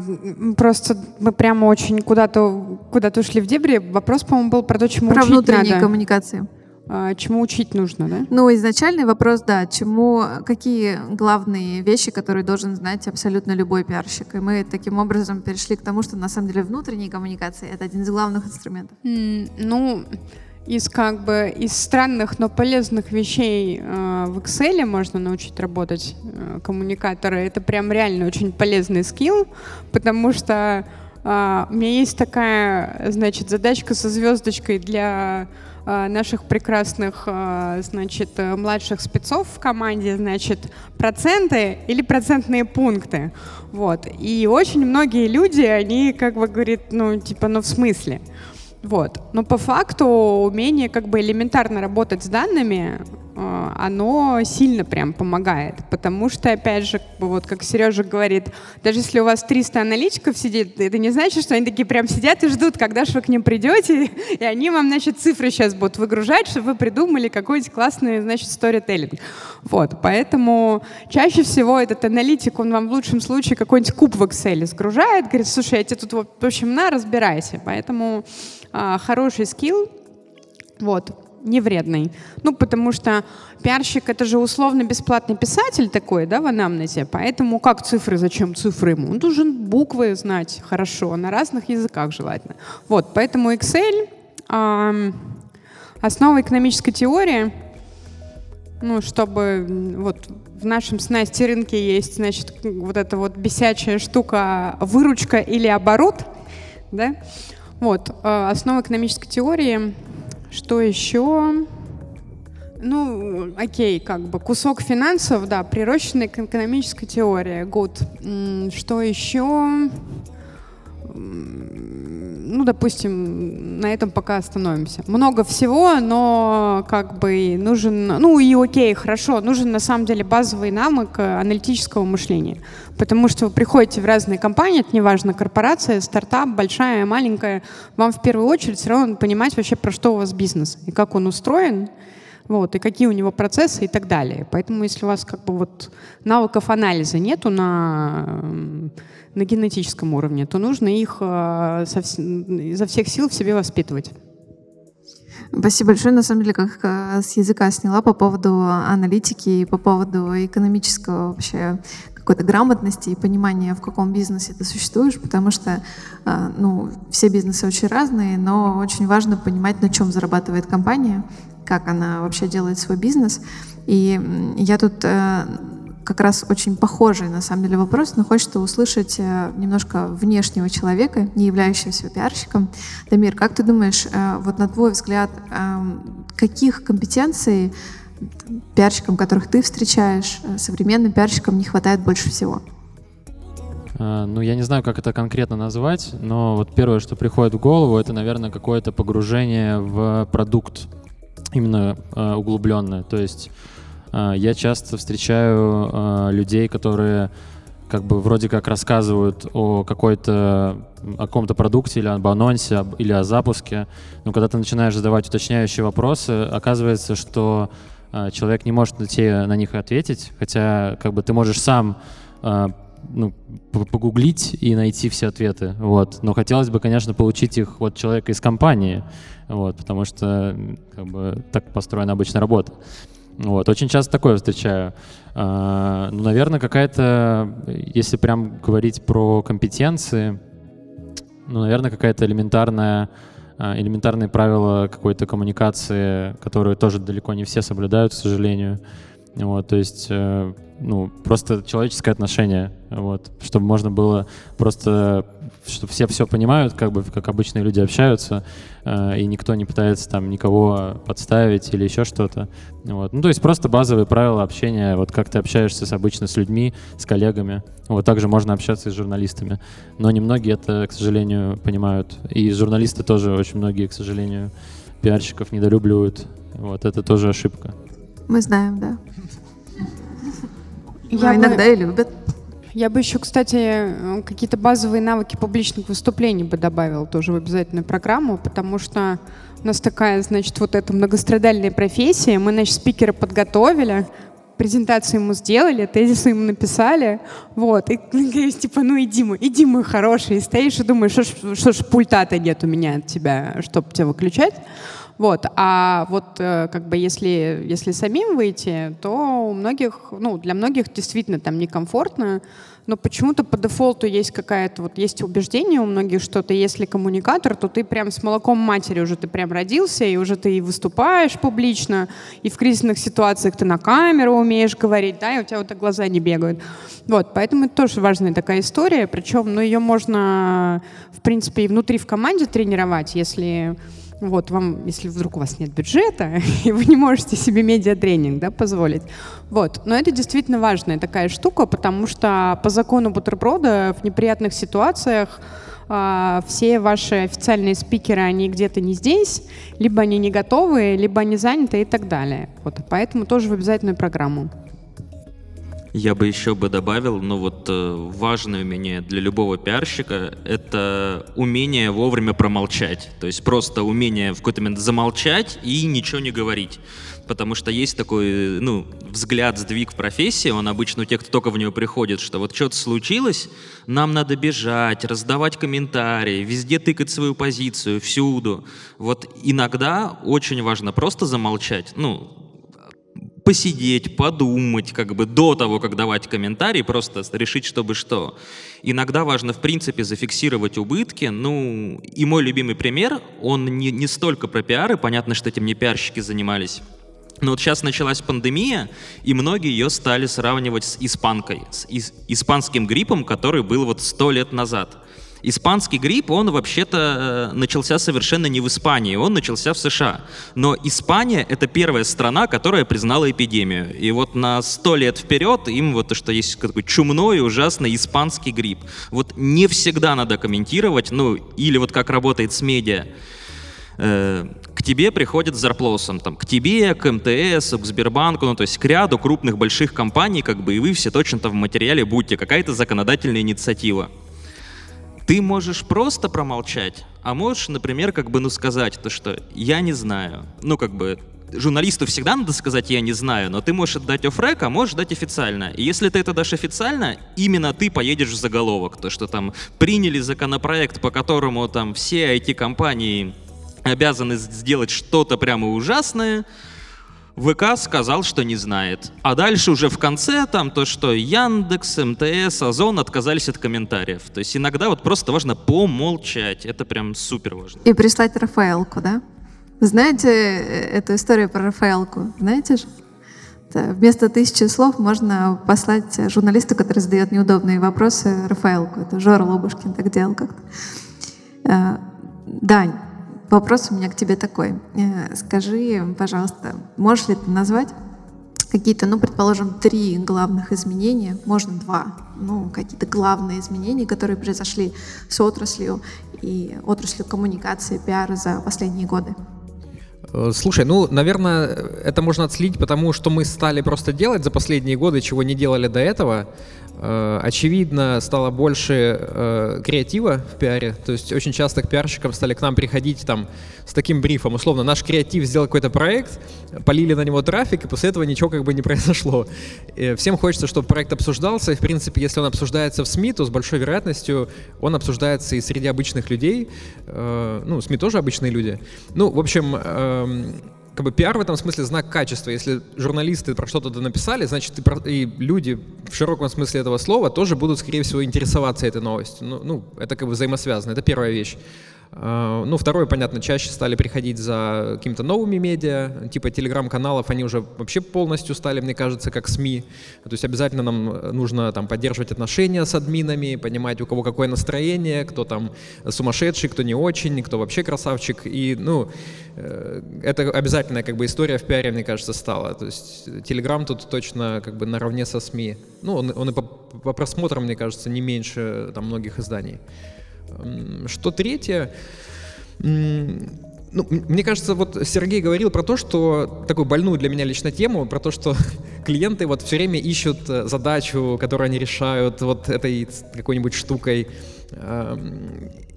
просто мы прямо очень куда-то куда-то ушли в дебри. Вопрос, по-моему, был про то, чему про учить внутренние надо. коммуникации. А, чему учить нужно, да? Ну, изначальный вопрос, да, чему, какие главные вещи, которые должен знать абсолютно любой пиарщик. И мы таким образом перешли к тому, что на самом деле внутренние коммуникации — это один из главных инструментов. Mm, ну, из как бы из странных, но полезных вещей э, в Excel можно научить работать э, коммуникаторы. Это прям реально очень полезный скилл, потому что э, у меня есть такая, значит, задачка со звездочкой для наших прекрасных, э, значит, э, младших спецов в команде, значит, проценты или процентные пункты. Вот. И очень многие люди, они как бы говорят, ну, типа, ну, в смысле? Вот. Но по факту умение как бы элементарно работать с данными, э, оно сильно прям помогает, потому что, опять же, вот как Сережа говорит, даже если у вас 300 аналитиков сидит, это не значит, что они такие прям сидят и ждут, когда же вы к ним придете, и они вам, значит, цифры сейчас будут выгружать, чтобы вы придумали какой-нибудь классный, значит, сторителлинг. Вот, поэтому чаще всего этот аналитик, он вам в лучшем случае какой-нибудь куб в Excel сгружает, говорит, слушай, я тебе тут, в общем, на, разбирайся. Поэтому а, хороший скилл, вот, не вредный. Ну, потому что пиарщик — это же условно бесплатный писатель такой, да, в анамнезе, поэтому как цифры, зачем цифры ему? Он должен буквы знать хорошо, на разных языках желательно. Вот, поэтому Excel э, — основа экономической теории, ну, чтобы вот в нашем снасти рынке есть, значит, вот эта вот бесячая штука выручка или оборот, да, вот, э, основа экономической теории. Что еще? Ну, окей, как бы кусок финансов, да, прирощенный к экономической теории. Good. Что еще? Ну, допустим, на этом пока остановимся. Много всего, но как бы нужен, ну и окей, хорошо, нужен на самом деле базовый навык аналитического мышления. Потому что вы приходите в разные компании, это неважно, корпорация, стартап, большая, маленькая, вам в первую очередь все равно понимать вообще, про что у вас бизнес и как он устроен, вот, и какие у него процессы и так далее. Поэтому если у вас как бы вот навыков анализа нету на на генетическом уровне, то нужно их э, изо всех сил в себе воспитывать. Спасибо большое. На самом деле, как э, с языка сняла по поводу аналитики и по поводу экономического вообще какой-то грамотности и понимания, в каком бизнесе ты существуешь, потому что э, ну, все бизнесы очень разные, но очень важно понимать, на чем зарабатывает компания, как она вообще делает свой бизнес. И я тут как раз очень похожий на самом деле вопрос, но хочется услышать э, немножко внешнего человека, не являющегося пиарщиком. Дамир, как ты думаешь, э, вот на твой взгляд, эм, каких компетенций пиарщикам, которых ты встречаешь, э, современным пиарщикам не хватает больше всего? Ну, я не знаю, как это конкретно назвать, но вот первое, что приходит в голову, это, наверное, какое-то погружение в продукт, именно углубленное. То есть я часто встречаю э, людей, которые как бы вроде как рассказывают о какой-то о каком-то продукте или об анонсе или о запуске, но когда ты начинаешь задавать уточняющие вопросы, оказывается, что э, человек не может на, те, на них ответить, хотя как бы ты можешь сам э, ну, погуглить и найти все ответы, вот. Но хотелось бы, конечно, получить их от человека из компании, вот, потому что как бы так построена обычно работа. Вот, очень часто такое встречаю. А, ну, наверное, какая-то, если прям говорить про компетенции, ну, наверное, какая-то элементарная а, элементарные правила какой-то коммуникации, которые тоже далеко не все соблюдают, к сожалению. Вот, то есть, э, ну, просто человеческое отношение, вот, чтобы можно было просто, чтобы все все понимают, как бы, как обычные люди общаются, э, и никто не пытается там никого подставить или еще что-то, вот. Ну, то есть просто базовые правила общения, вот как ты общаешься с обычно с людьми, с коллегами, вот также можно общаться и с журналистами, но немногие это, к сожалению, понимают, и журналисты тоже очень многие, к сожалению, пиарщиков недолюбливают, вот, это тоже ошибка. Мы знаем, да. Я иногда бы, и любят. Я бы еще, кстати, какие-то базовые навыки публичных выступлений бы добавила тоже в обязательную программу, потому что у нас такая, значит, вот эта многострадальная профессия. Мы, значит, спикера подготовили, презентацию ему сделали, тезисы ему написали, вот, и говоришь, типа, ну иди мой, иди мой хороший, и стоишь и думаешь, что ж, что ж пульта-то нет у меня от тебя, чтобы тебя выключать, вот. А вот э, как бы если, если самим выйти, то у многих, ну, для многих действительно там некомфортно, но почему-то по дефолту есть какая-то, вот есть убеждение у многих, что ты если коммуникатор, то ты прям с молоком матери уже ты прям родился, и уже ты и выступаешь публично, и в кризисных ситуациях ты на камеру умеешь говорить, да, и у тебя вот так глаза не бегают. Вот, поэтому это тоже важная такая история, причем, ну, ее можно, в принципе, и внутри в команде тренировать, если вот вам, если вдруг у вас нет бюджета, и вы не можете себе медиатренинг да, позволить. Вот. Но это действительно важная такая штука, потому что по закону бутерброда в неприятных ситуациях а, все ваши официальные спикеры, они где-то не здесь, либо они не готовы, либо они заняты и так далее. Вот. Поэтому тоже в обязательную программу. Я бы еще бы добавил, ну вот э, важное умение для любого пиарщика — это умение вовремя промолчать. То есть просто умение в какой-то момент замолчать и ничего не говорить. Потому что есть такой, ну, взгляд, сдвиг в профессии, он обычно у тех, кто только в нее приходит, что вот что-то случилось, нам надо бежать, раздавать комментарии, везде тыкать свою позицию, всюду. Вот иногда очень важно просто замолчать, ну, посидеть, подумать, как бы до того, как давать комментарий, просто решить, чтобы что. Иногда важно, в принципе, зафиксировать убытки. Ну, и мой любимый пример, он не, не столько про пиары, понятно, что этим не пиарщики занимались, но вот сейчас началась пандемия, и многие ее стали сравнивать с испанкой, с испанским гриппом, который был вот сто лет назад. Испанский грипп, он вообще-то э, начался совершенно не в Испании, он начался в США. Но Испания — это первая страна, которая признала эпидемию. И вот на сто лет вперед им вот то, что есть такой чумной ужасный испанский грипп. Вот не всегда надо комментировать, ну, или вот как работает с медиа э, к тебе приходят с зарплосом, там, к тебе, к МТС, к Сбербанку, ну, то есть к ряду крупных больших компаний, как бы, и вы все точно-то в материале будете, какая-то законодательная инициатива. Ты можешь просто промолчать, а можешь, например, как бы, ну, сказать то, что я не знаю. Ну, как бы, журналисту всегда надо сказать «я не знаю», но ты можешь отдать офрек, а можешь дать официально. И если ты это дашь официально, именно ты поедешь в заголовок. То, что там приняли законопроект, по которому там все IT-компании обязаны сделать что-то прямо ужасное, ВК сказал, что не знает. А дальше уже в конце там то, что Яндекс, МТС, Озон отказались от комментариев. То есть иногда вот просто важно помолчать. Это прям супер важно. И прислать Рафаэлку, да? Знаете э, эту историю про Рафаэлку? Знаете же? Вместо тысячи слов можно послать журналисту, который задает неудобные вопросы, Рафаэлку. Это Жора Лобушкин так делал как-то. Э, Дань, вопрос у меня к тебе такой. Э, скажи, пожалуйста, можешь ли ты назвать какие-то, ну, предположим, три главных изменения, можно два, ну, какие-то главные изменения, которые произошли с отраслью и отраслью коммуникации, пиара за последние годы? Э, слушай, ну, наверное, это можно отследить, потому что мы стали просто делать за последние годы, чего не делали до этого. Э, очевидно, стало больше э, креатива в пиаре. То есть очень часто к пиарщикам стали к нам приходить там с таким брифом. Условно, наш креатив сделал какой-то проект, полили на него трафик, и после этого ничего как бы не произошло. Всем хочется, чтобы проект обсуждался. И, в принципе, если он обсуждается в СМИ, то с большой вероятностью он обсуждается и среди обычных людей. Ну, СМИ тоже обычные люди. Ну, в общем... Э, как бы пиар в этом смысле знак качества. Если журналисты про что-то написали, значит и, про, и люди в широком смысле этого слова тоже будут, скорее всего, интересоваться этой новостью. Ну, ну это как бы взаимосвязано. Это первая вещь. А, ну, второе, понятно, чаще стали приходить за какими-то новыми медиа, типа телеграм-каналов, они уже вообще полностью стали, мне кажется, как СМИ. То есть обязательно нам нужно там поддерживать отношения с админами, понимать, у кого какое настроение, кто там сумасшедший, кто не очень, кто вообще красавчик. И, ну, э, это обязательная как бы история в пиаре, мне кажется, стала. То есть Телеграм тут точно как бы наравне со СМИ. Ну, он, он и по, по просмотрам, мне кажется, не меньше там многих изданий. Что третье? Ну, мне кажется, вот Сергей говорил про то, что такую больную для меня лично тему, про то, что клиенты вот все время ищут э, задачу, которую они решают вот этой какой-нибудь штукой.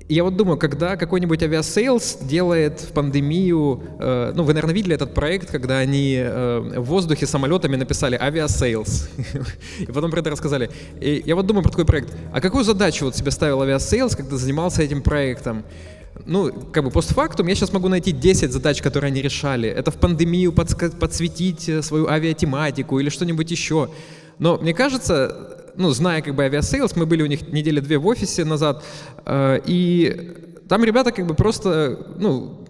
Я вот думаю, когда какой-нибудь Aviasales делает в пандемию, э, ну, вы, наверное, видели этот проект, когда они э, в воздухе самолетами написали Aviasales, и потом про это рассказали. И я вот думаю про такой проект. А какую задачу вот себе ставил Aviasales, когда занимался этим проектом? Ну, как бы постфактум я сейчас могу найти 10 задач, которые они решали. Это в пандемию подсветить э, свою авиатематику или что-нибудь еще. Но мне кажется, ну, зная как бы Aviasales, мы были у них недели две в офисе назад, э, и там ребята как бы просто, ну,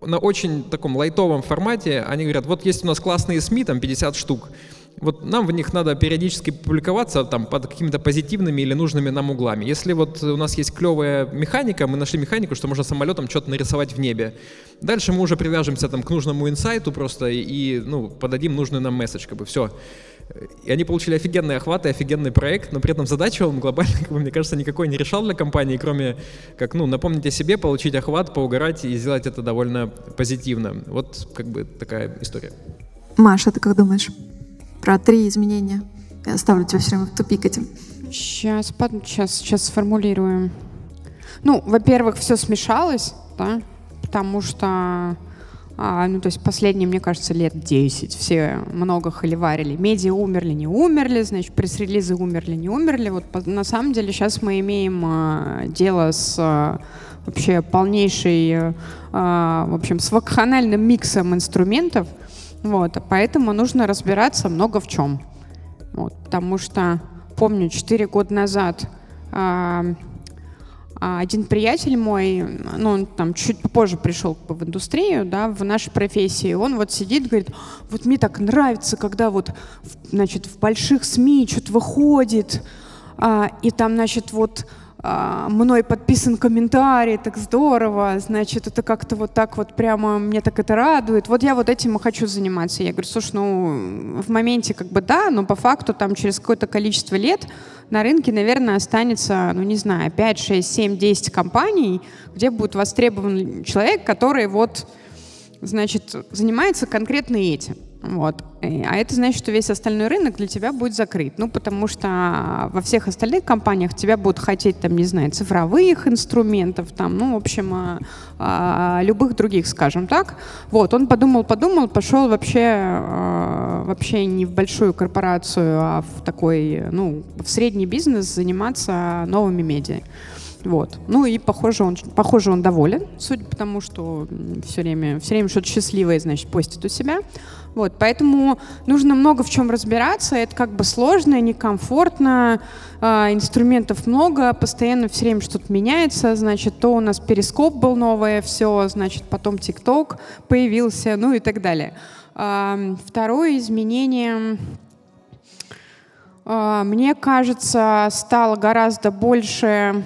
на очень таком лайтовом формате, они говорят, вот есть у нас классные СМИ, там 50 штук, вот нам в них надо периодически публиковаться там под какими-то позитивными или нужными нам углами. Если вот у нас есть клевая механика, мы нашли механику, что можно самолетом что-то нарисовать в небе. Дальше мы уже привяжемся там к нужному инсайту просто и, ну, подадим нужный нам месседж, как бы все. И они получили офигенный охват и офигенный проект, но при этом задачу он глобально, как бы, мне кажется, никакой не решал для компании, кроме как, ну, напомнить о себе, получить охват, поугарать и сделать это довольно позитивно. Вот как бы такая история. Маша, ты как думаешь про три изменения? Я ставлю тебя все время в тупик этим. Сейчас, сейчас, сейчас сформулируем. Ну, во-первых, все смешалось, да, потому что а, ну, то есть последние, мне кажется, лет 10 все много холиварили. Медиа умерли, не умерли, значит, пресс-релизы умерли, не умерли. Вот на самом деле сейчас мы имеем а, дело с а, вообще полнейшей, а, в общем, с вакханальным миксом инструментов. Вот, поэтому нужно разбираться много в чем. Вот, потому что, помню, 4 года назад а один приятель мой, ну, он там чуть попозже пришел в индустрию, да, в нашей профессии, он вот сидит, говорит, вот мне так нравится, когда вот, значит, в больших СМИ что-то выходит, а, и там, значит, вот а, мной подписан комментарий, так здорово, значит, это как-то вот так вот прямо, мне так это радует. Вот я вот этим и хочу заниматься. Я говорю, слушай, ну, в моменте как бы да, но по факту там через какое-то количество лет на рынке, наверное, останется, ну, не знаю, 5, 6, 7, 10 компаний, где будет востребован человек, который вот, значит, занимается конкретно этим. Вот. А это значит, что весь остальной рынок для тебя будет закрыт. Ну, потому что во всех остальных компаниях тебя будут хотеть, там, не знаю, цифровых инструментов, там, ну, в общем, а, а, любых других, скажем так. Вот, он подумал, подумал, пошел вообще, а, вообще не в большую корпорацию, а в такой, ну, в средний бизнес заниматься новыми медиа. Вот. Ну и похоже он, похоже, он доволен, судя по тому, что все время, все время что-то счастливое, значит, постит у себя. Вот, поэтому нужно много в чем разбираться, это как бы сложно, некомфортно, э, инструментов много, постоянно все время что-то меняется, значит, то у нас перископ был новое, все, значит, потом ТикТок появился, ну и так далее. Э, второе изменение, э, мне кажется, стало гораздо больше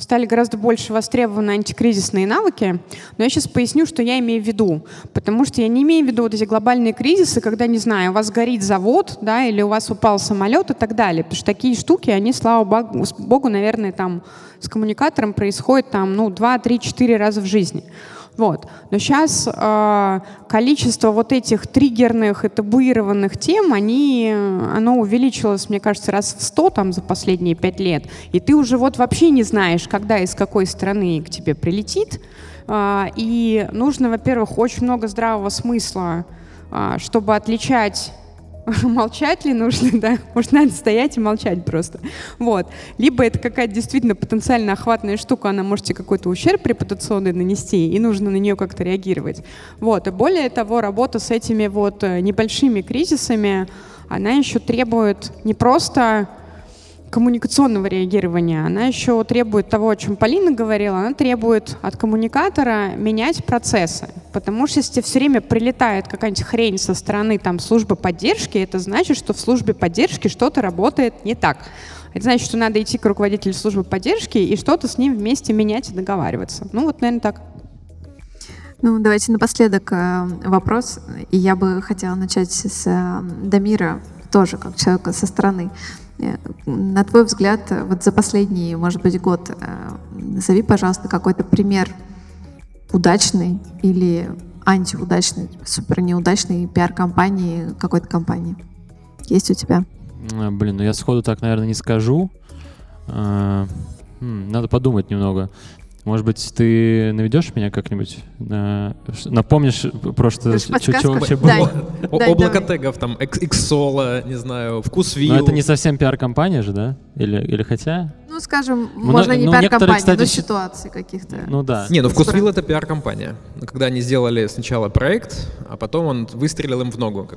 стали гораздо больше востребованы антикризисные навыки, но я сейчас поясню, что я имею в виду, потому что я не имею в виду вот эти глобальные кризисы, когда, не знаю, у вас горит завод, да, или у вас упал самолет и так далее, потому что такие штуки, они, слава богу, наверное, там с коммуникатором происходят там, ну, два, три, четыре раза в жизни. Вот. Но сейчас э, количество вот этих триггерных и табуированных тем, они, оно увеличилось, мне кажется, раз в сто там за последние пять лет. И ты уже вот вообще не знаешь, когда и с какой страны к тебе прилетит. Э, и нужно, во-первых, очень много здравого смысла, э, чтобы отличать молчать ли нужно, да, может, надо стоять и молчать просто. Вот. Либо это какая-то действительно потенциально охватная штука, она может какой-то ущерб репутационный нанести, и нужно на нее как-то реагировать. Вот. И более того, работа с этими вот э, небольшими кризисами, она еще требует не просто коммуникационного реагирования. Она еще требует того, о чем Полина говорила, она требует от коммуникатора менять процессы. Потому что если все время прилетает какая-нибудь хрень со стороны там, службы поддержки, это значит, что в службе поддержки что-то работает не так. Это значит, что надо идти к руководителю службы поддержки и что-то с ним вместе менять и договариваться. Ну вот, наверное, так. Ну, давайте напоследок э, вопрос. И я бы хотела начать с э, Дамира, тоже как человека со стороны. Э, на твой взгляд, вот за последний, может быть, год, э, назови, пожалуйста, какой-то пример удачный или антиудачный, супер неудачный пиар-компании какой-то компании. Есть у тебя? А, блин, ну я сходу так, наверное, не скажу. А, надо подумать немного. Может быть, ты наведешь меня как-нибудь? На... Напомнишь просто, что вообще было? Облако тегов, там, Xsolo, не знаю, вкусвилл. Но это не совсем пиар-компания же, да? Или, или хотя? Ну, скажем, Много, можно не ну, пиар-компания, но ситуации каких-то. Ну да. Не, ну вкусвилл это пиар-компания. Когда они сделали сначала проект, а потом он выстрелил им в ногу.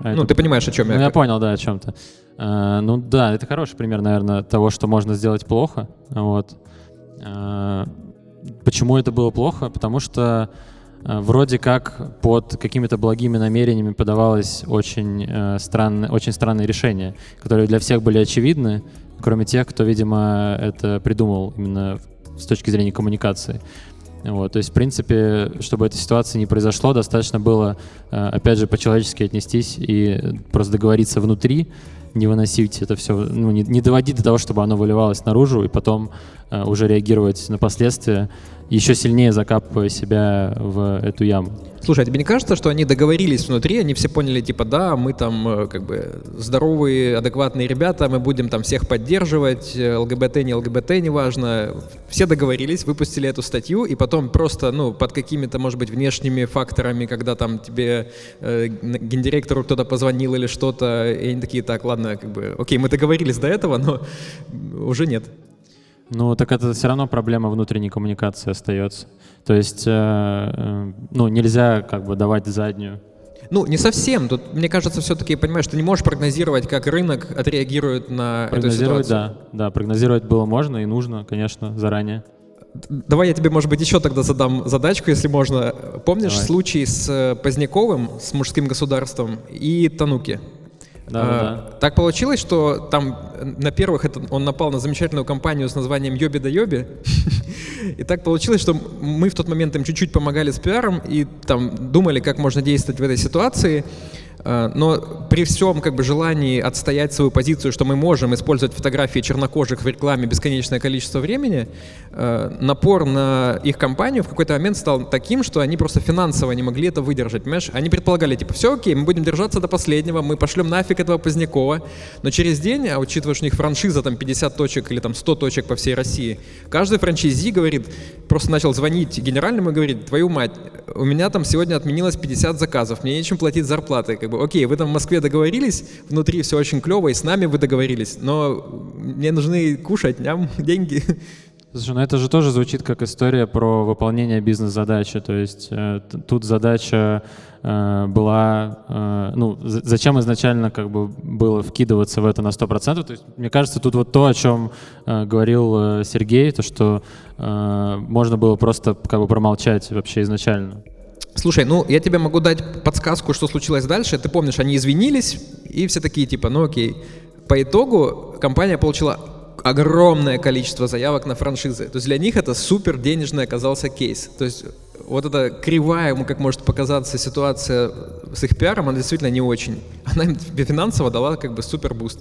А ну, это... ты понимаешь, о чем ну, я. я понял, да, о чем-то. Uh, ну да, это хороший пример, наверное, того, что можно сделать плохо. Вот. Э, почему это было плохо? Потому что э, вроде как под какими-то благими намерениями подавалось очень, э, странное, очень странное решение, которые для всех были очевидны, кроме тех, кто, видимо, это придумал именно с точки зрения коммуникации. Вот, то есть, в принципе, чтобы этой ситуации не произошло, достаточно было, опять же, по-человечески отнестись и просто договориться внутри, не выносить это все, ну, не, не доводить до того, чтобы оно выливалось наружу, и потом уже реагировать на последствия, еще сильнее закапывая себя в эту яму. Слушай, а тебе не кажется, что они договорились внутри, они все поняли, типа, да, мы там э, как бы здоровые, адекватные ребята, мы будем там всех поддерживать, э, ЛГБТ, не ЛГБТ, неважно. Все договорились, выпустили эту статью, и потом просто, ну, под какими-то, может быть, внешними факторами, когда там тебе э, гендиректору кто-то позвонил или что-то, и они такие, так, ладно, как бы, окей, мы договорились до этого, но уже нет. Ну, так это все равно проблема внутренней коммуникации остается. То есть, э, э, ну, нельзя как бы давать заднюю. Ну, не совсем. Тут, мне кажется, все-таки, понимаешь, ты не можешь прогнозировать, как рынок отреагирует на эту ситуацию. да. Да, прогнозировать было можно и нужно, конечно, заранее. Давай я тебе, может быть, еще тогда задам задачку, если можно. Помнишь Давай. случай с э, Поздняковым, с мужским государством и Тануки? Да, а, да. Так получилось, что там на первых это, он напал на замечательную компанию с названием Йоби да Йоби. И так получилось, что мы в тот момент им чуть-чуть помогали с пиаром и там думали, как можно действовать в этой ситуации. Э, но при всем как бы желании отстоять свою позицию, что мы можем использовать фотографии чернокожих в рекламе бесконечное количество времени, э, напор на их компанию в какой-то момент стал таким, что они просто финансово не могли это выдержать, понимаешь? Они предполагали, типа, все окей, мы будем держаться до последнего, мы пошлем нафиг этого Позднякова, но через день, а учитывая, что у них франшиза там 50 точек или там 100 точек по всей России, каждый франчайзи говорит, просто начал звонить генеральному и говорит, твою мать, у меня там сегодня отменилось 50 заказов, мне нечем платить зарплаты, как бы, окей, вы там в Москве договорились, внутри все очень клево, и с нами вы договорились, но мне нужны кушать, ням, деньги. Слушай, ну это же тоже звучит как история про выполнение бизнес-задачи. То есть э, тут задача э, была, э, ну, зачем изначально как бы было вкидываться в это на 100%. То есть мне кажется, тут вот то, о чем э, говорил э, Сергей, то, что э, можно было просто как бы промолчать вообще изначально. Слушай, ну я тебе могу дать подсказку, что случилось дальше. Ты помнишь, они извинились, и все такие типа, ну окей. По итогу компания получила огромное количество заявок на франшизы. То есть для них это супер денежный оказался кейс. То есть вот эта кривая, ему как может показаться ситуация с их пиаром, она действительно не очень. Она им финансово дала как бы супер boost.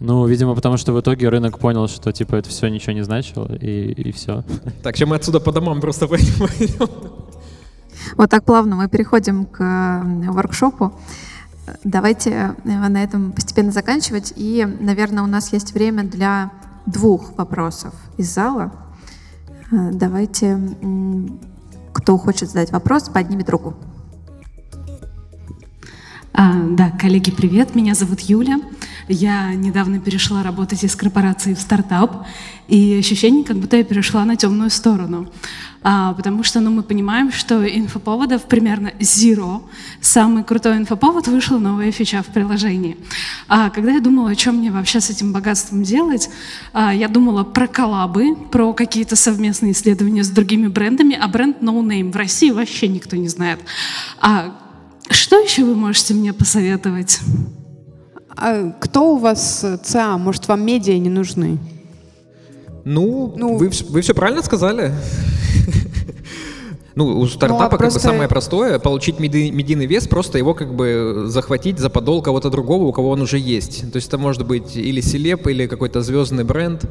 Ну, видимо, потому что в итоге рынок понял, что типа это все ничего не значило, и, и все. Так, сейчас мы отсюда по домам просто пойдем. Вот так плавно мы переходим к воркшопу. Давайте э, на этом постепенно заканчивать. И, наверное, у нас есть время для двух вопросов из зала. Э, давайте, кто хочет задать вопрос, поднимет руку. А, да, коллеги, привет. Меня зовут Юля. Я недавно перешла работать из корпорации в стартап, и ощущение, как будто я перешла на темную сторону. А, потому что ну, мы понимаем, что инфоповодов примерно zero. Самый крутой инфоповод вышла новая фича в приложении. А, когда я думала, о чем мне вообще с этим богатством делать, а, я думала про коллабы, про какие-то совместные исследования с другими брендами, а бренд No Name в России вообще никто не знает. А что еще вы можете мне посоветовать? А кто у вас ЦА? Может, вам медиа не нужны? Ну, ну вы, вы все правильно сказали. Ну, у стартапа ну, а как просто... бы самое простое получить меди, медийный вес, просто его как бы захватить за подол кого-то другого, у кого он уже есть. То есть это может быть или селеп, или какой-то звездный бренд.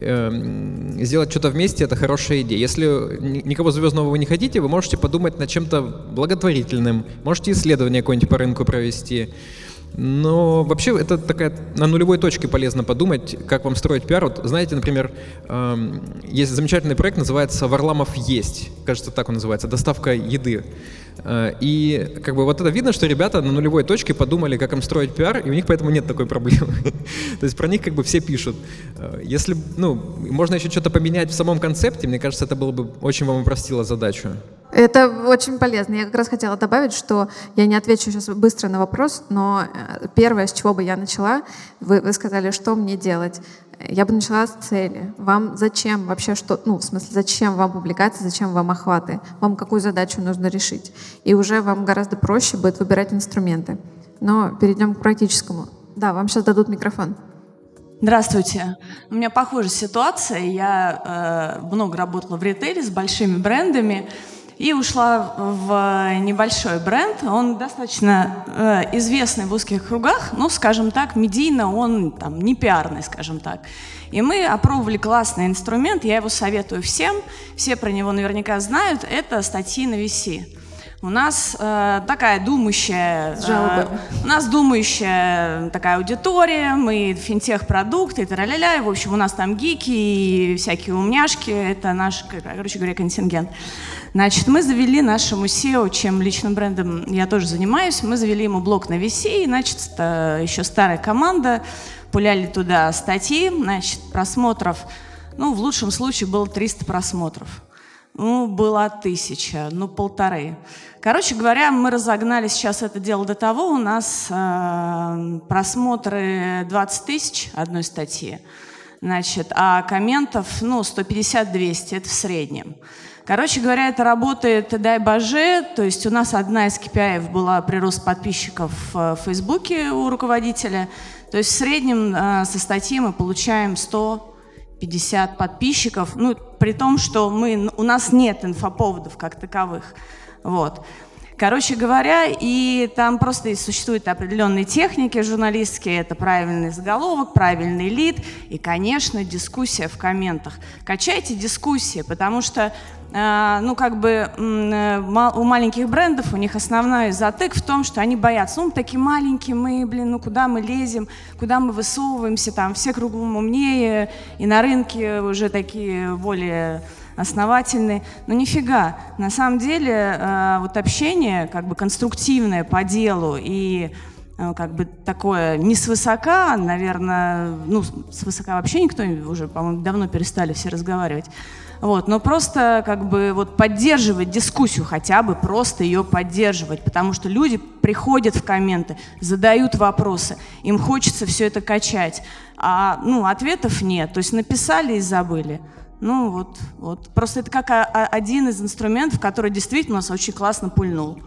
Эм, сделать что-то вместе это хорошая идея. Если никого звездного вы не хотите, вы можете подумать над чем-то благотворительным, можете исследование какое-нибудь по рынку провести. Но вообще это такая на нулевой точке полезно подумать, как вам строить пиар. Вот знаете, например, эм, есть замечательный проект, называется «Варламов есть». Кажется, так он называется, доставка еды. Э, и как бы вот это видно, что ребята на нулевой точке подумали, как им строить пиар, и у них поэтому нет такой проблемы. То есть про них как бы все пишут. Э, если, ну, можно еще что-то поменять в самом концепте, мне кажется, это было бы очень вам упростило задачу. Это очень полезно. Я как раз хотела добавить, что я не отвечу сейчас быстро на вопрос, но э, первое, с чего бы я начала, вы, вы сказали, что мне делать. Я бы начала с цели. Вам зачем вообще что, ну, в смысле, зачем вам публикации, зачем вам охваты? Вам какую задачу нужно решить? И уже вам гораздо проще будет выбирать инструменты. Но перейдем к практическому. Да, вам сейчас дадут микрофон. Здравствуйте. У меня похожая ситуация. Я э, много работала в ритейле с большими брендами и ушла в небольшой бренд. Он достаточно э, известный в узких кругах, ну, скажем так, медийно он там не пиарный, скажем так. И мы опробовали классный инструмент, я его советую всем, все про него наверняка знают, это статьи на VC. У нас э, такая думающая, э, у нас думающая такая аудитория, мы финтех-продукты, это ля-ля-ля, в общем, у нас там гики и всякие умняшки, это наш, короче говоря, контингент. Значит, мы завели нашему SEO, чем личным брендом я тоже занимаюсь, мы завели ему блог на VC, значит, еще старая команда, пуляли туда статьи, значит, просмотров, ну, в лучшем случае было 300 просмотров. Ну, была тысяча, ну, полторы. Короче говоря, мы разогнали сейчас это дело до того, у нас э, просмотры 20 тысяч одной статьи, значит, а комментов, ну, 150-200, это в среднем. Короче говоря, это работает, дай боже, то есть у нас одна из KPI была прирост подписчиков в Фейсбуке у руководителя, то есть в среднем э, со статьи мы получаем 150 подписчиков, ну, при том, что мы, у нас нет инфоповодов как таковых. Вот. Короче говоря, и там просто существуют определенные техники журналистские, это правильный заголовок, правильный лид и, конечно, дискуссия в комментах. Качайте дискуссии, потому что ну, как бы э, у маленьких брендов у них основной затык в том, что они боятся. Ну, мы такие маленькие, мы, блин, ну куда мы лезем, куда мы высовываемся, там все кругом умнее, и на рынке уже такие более основательные. Но нифига. На самом деле, э, вот общение как бы конструктивное по делу и э, как бы такое не свысока, наверное, ну, свысока вообще никто уже, по-моему, давно перестали все разговаривать. Вот, но просто как бы вот поддерживать дискуссию хотя бы, просто ее поддерживать, потому что люди приходят в комменты, задают вопросы, им хочется все это качать, а ну, ответов нет, то есть написали и забыли. Ну вот, вот. Просто это как один из инструментов, который действительно нас очень классно пульнул.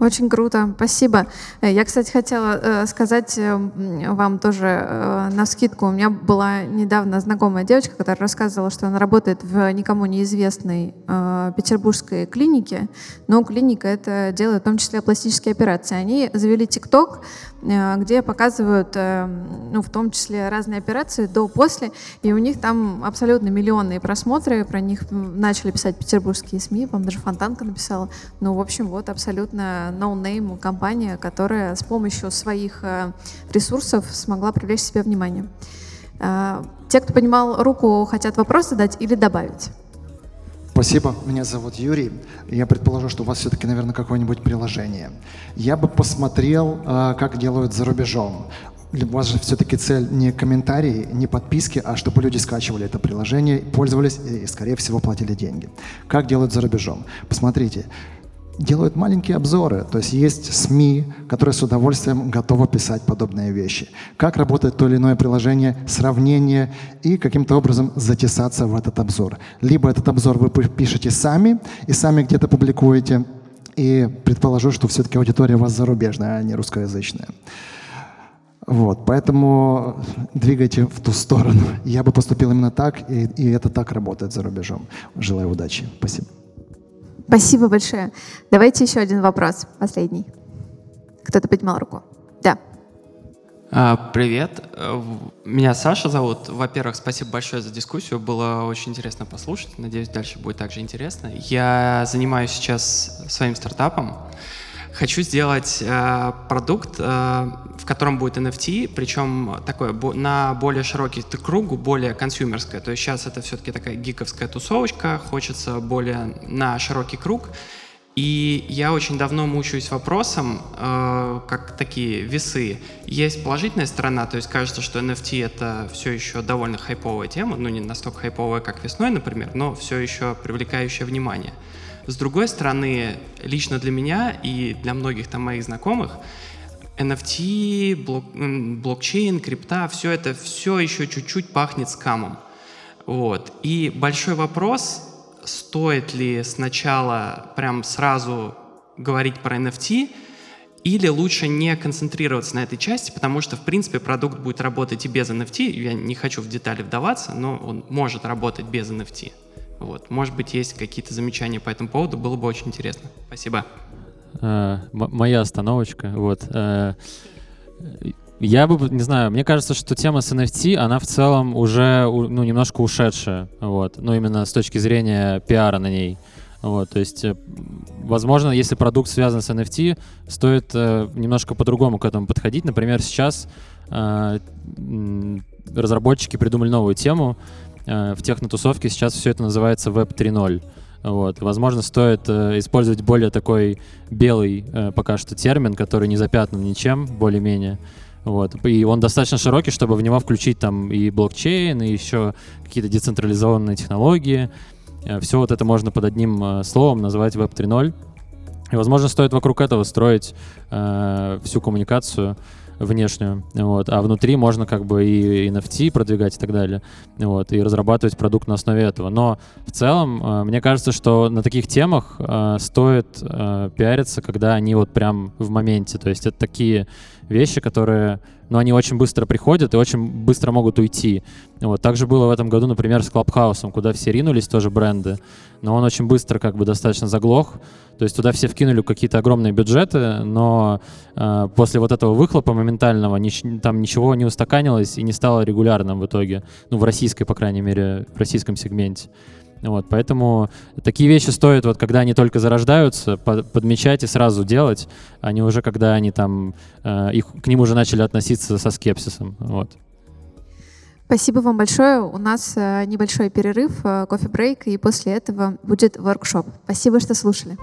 Очень круто, спасибо. Э, я, кстати, хотела э, сказать э, вам тоже на скидку. У меня была недавно знакомая девочка, которая рассказывала, что она работает в никому неизвестной петербургской клинике, но клиника это делает в том числе пластические операции. Они завели ТикТок, где показывают, ну, в том числе разные операции до-после, и у них там абсолютно миллионные просмотры, про них начали писать петербургские СМИ, по-моему, даже Фонтанка написала. Ну, в общем, вот абсолютно no-name компания, которая с помощью своих э, ресурсов смогла привлечь себе внимание. Э, те, кто понимал руку, хотят вопрос задать или добавить? Спасибо. Меня зовут Юрий. Я предположу, что у вас все-таки, наверное, какое-нибудь приложение. Я бы посмотрел, э, как делают за рубежом. У вас же все-таки цель не комментарии, не подписки, а чтобы люди скачивали это приложение, пользовались и, скорее всего, платили деньги. Как делают за рубежом? Посмотрите, делают маленькие обзоры. То есть есть СМИ, которые с удовольствием готовы писать подобные вещи. Как работает то или иное приложение, сравнение и каким-то образом затесаться в этот обзор. Либо этот обзор вы пишете сами и сами где-то публикуете, и предположу, что все-таки аудитория у вас зарубежная, а не русскоязычная. Вот, поэтому двигайте в ту сторону. Я бы поступил именно так, и, и это так работает за рубежом. Желаю удачи. Спасибо. Спасибо большое. Давайте еще один вопрос, последний. Кто-то поднимал руку. Да. А, привет, меня Саша зовут. Во-первых, спасибо большое за дискуссию, было очень интересно послушать. Надеюсь, дальше будет также интересно. Я занимаюсь сейчас своим стартапом. Хочу сделать э, продукт, э, в котором будет NFT, причем такой на более широкий круг, более консюмерское. То есть сейчас это все-таки такая гиковская тусовочка, хочется более на широкий круг. И я очень давно мучаюсь вопросом, э, как такие весы. Есть положительная сторона, то есть кажется, что NFT это все еще довольно хайповая тема, ну не настолько хайповая, как весной, например, но все еще привлекающая внимание. С другой стороны, лично для меня и для многих там моих знакомых, NFT, блок, блокчейн, крипта, все это все еще чуть-чуть пахнет скамом. Вот. И большой вопрос, стоит ли сначала прям сразу говорить про NFT, или лучше не концентрироваться на этой части, потому что, в принципе, продукт будет работать и без NFT. Я не хочу в детали вдаваться, но он может работать без NFT. Вот. Может быть, есть какие-то замечания по этому поводу, было бы очень интересно. Спасибо. Uh, моя остановочка. Вот. Uh, я бы, не знаю, мне кажется, что тема с NFT, она в целом уже ну, немножко ушедшая. Вот. Ну, именно с точки зрения пиара на ней. Вот, то есть, э, возможно, если продукт связан с NFT, стоит э, немножко по-другому к этому подходить. Например, сейчас э, разработчики придумали новую тему, Э, в технотусовке сейчас все это называется Web 3.0. Вот. Возможно, стоит э, использовать более такой белый э, пока что термин, который не запятнан ничем, более-менее. Вот. И он достаточно широкий, чтобы в него включить там и блокчейн, и еще какие-то децентрализованные технологии. Э, все вот это можно под одним э, словом назвать Web 3.0. И, возможно, стоит вокруг этого строить э, всю коммуникацию внешнюю, вот, а внутри можно как бы и NFT продвигать и так далее, вот, и разрабатывать продукт на основе этого. Но в целом, э, мне кажется, что на таких темах э, стоит э, пиариться, когда они вот прям в моменте, то есть это такие вещи, которые, ну, они очень быстро приходят и очень быстро могут уйти. Вот. Также было в этом году, например, с Клабхаусом, куда все ринулись, тоже бренды, но он очень быстро как бы достаточно заглох, то есть туда все вкинули какие-то огромные бюджеты, но э, после вот этого выхлопа моментального нич- там ничего не устаканилось и не стало регулярным в итоге, ну, в российской, по крайней мере, в российском сегменте. Вот, поэтому такие вещи стоит, вот когда они только зарождаются, подмечать и сразу делать, а не уже когда они там, э, их, к ним уже начали относиться со скепсисом. Вот. Спасибо вам большое. У нас э, небольшой перерыв, э, кофе-брейк, и после этого будет воркшоп. Спасибо, что слушали.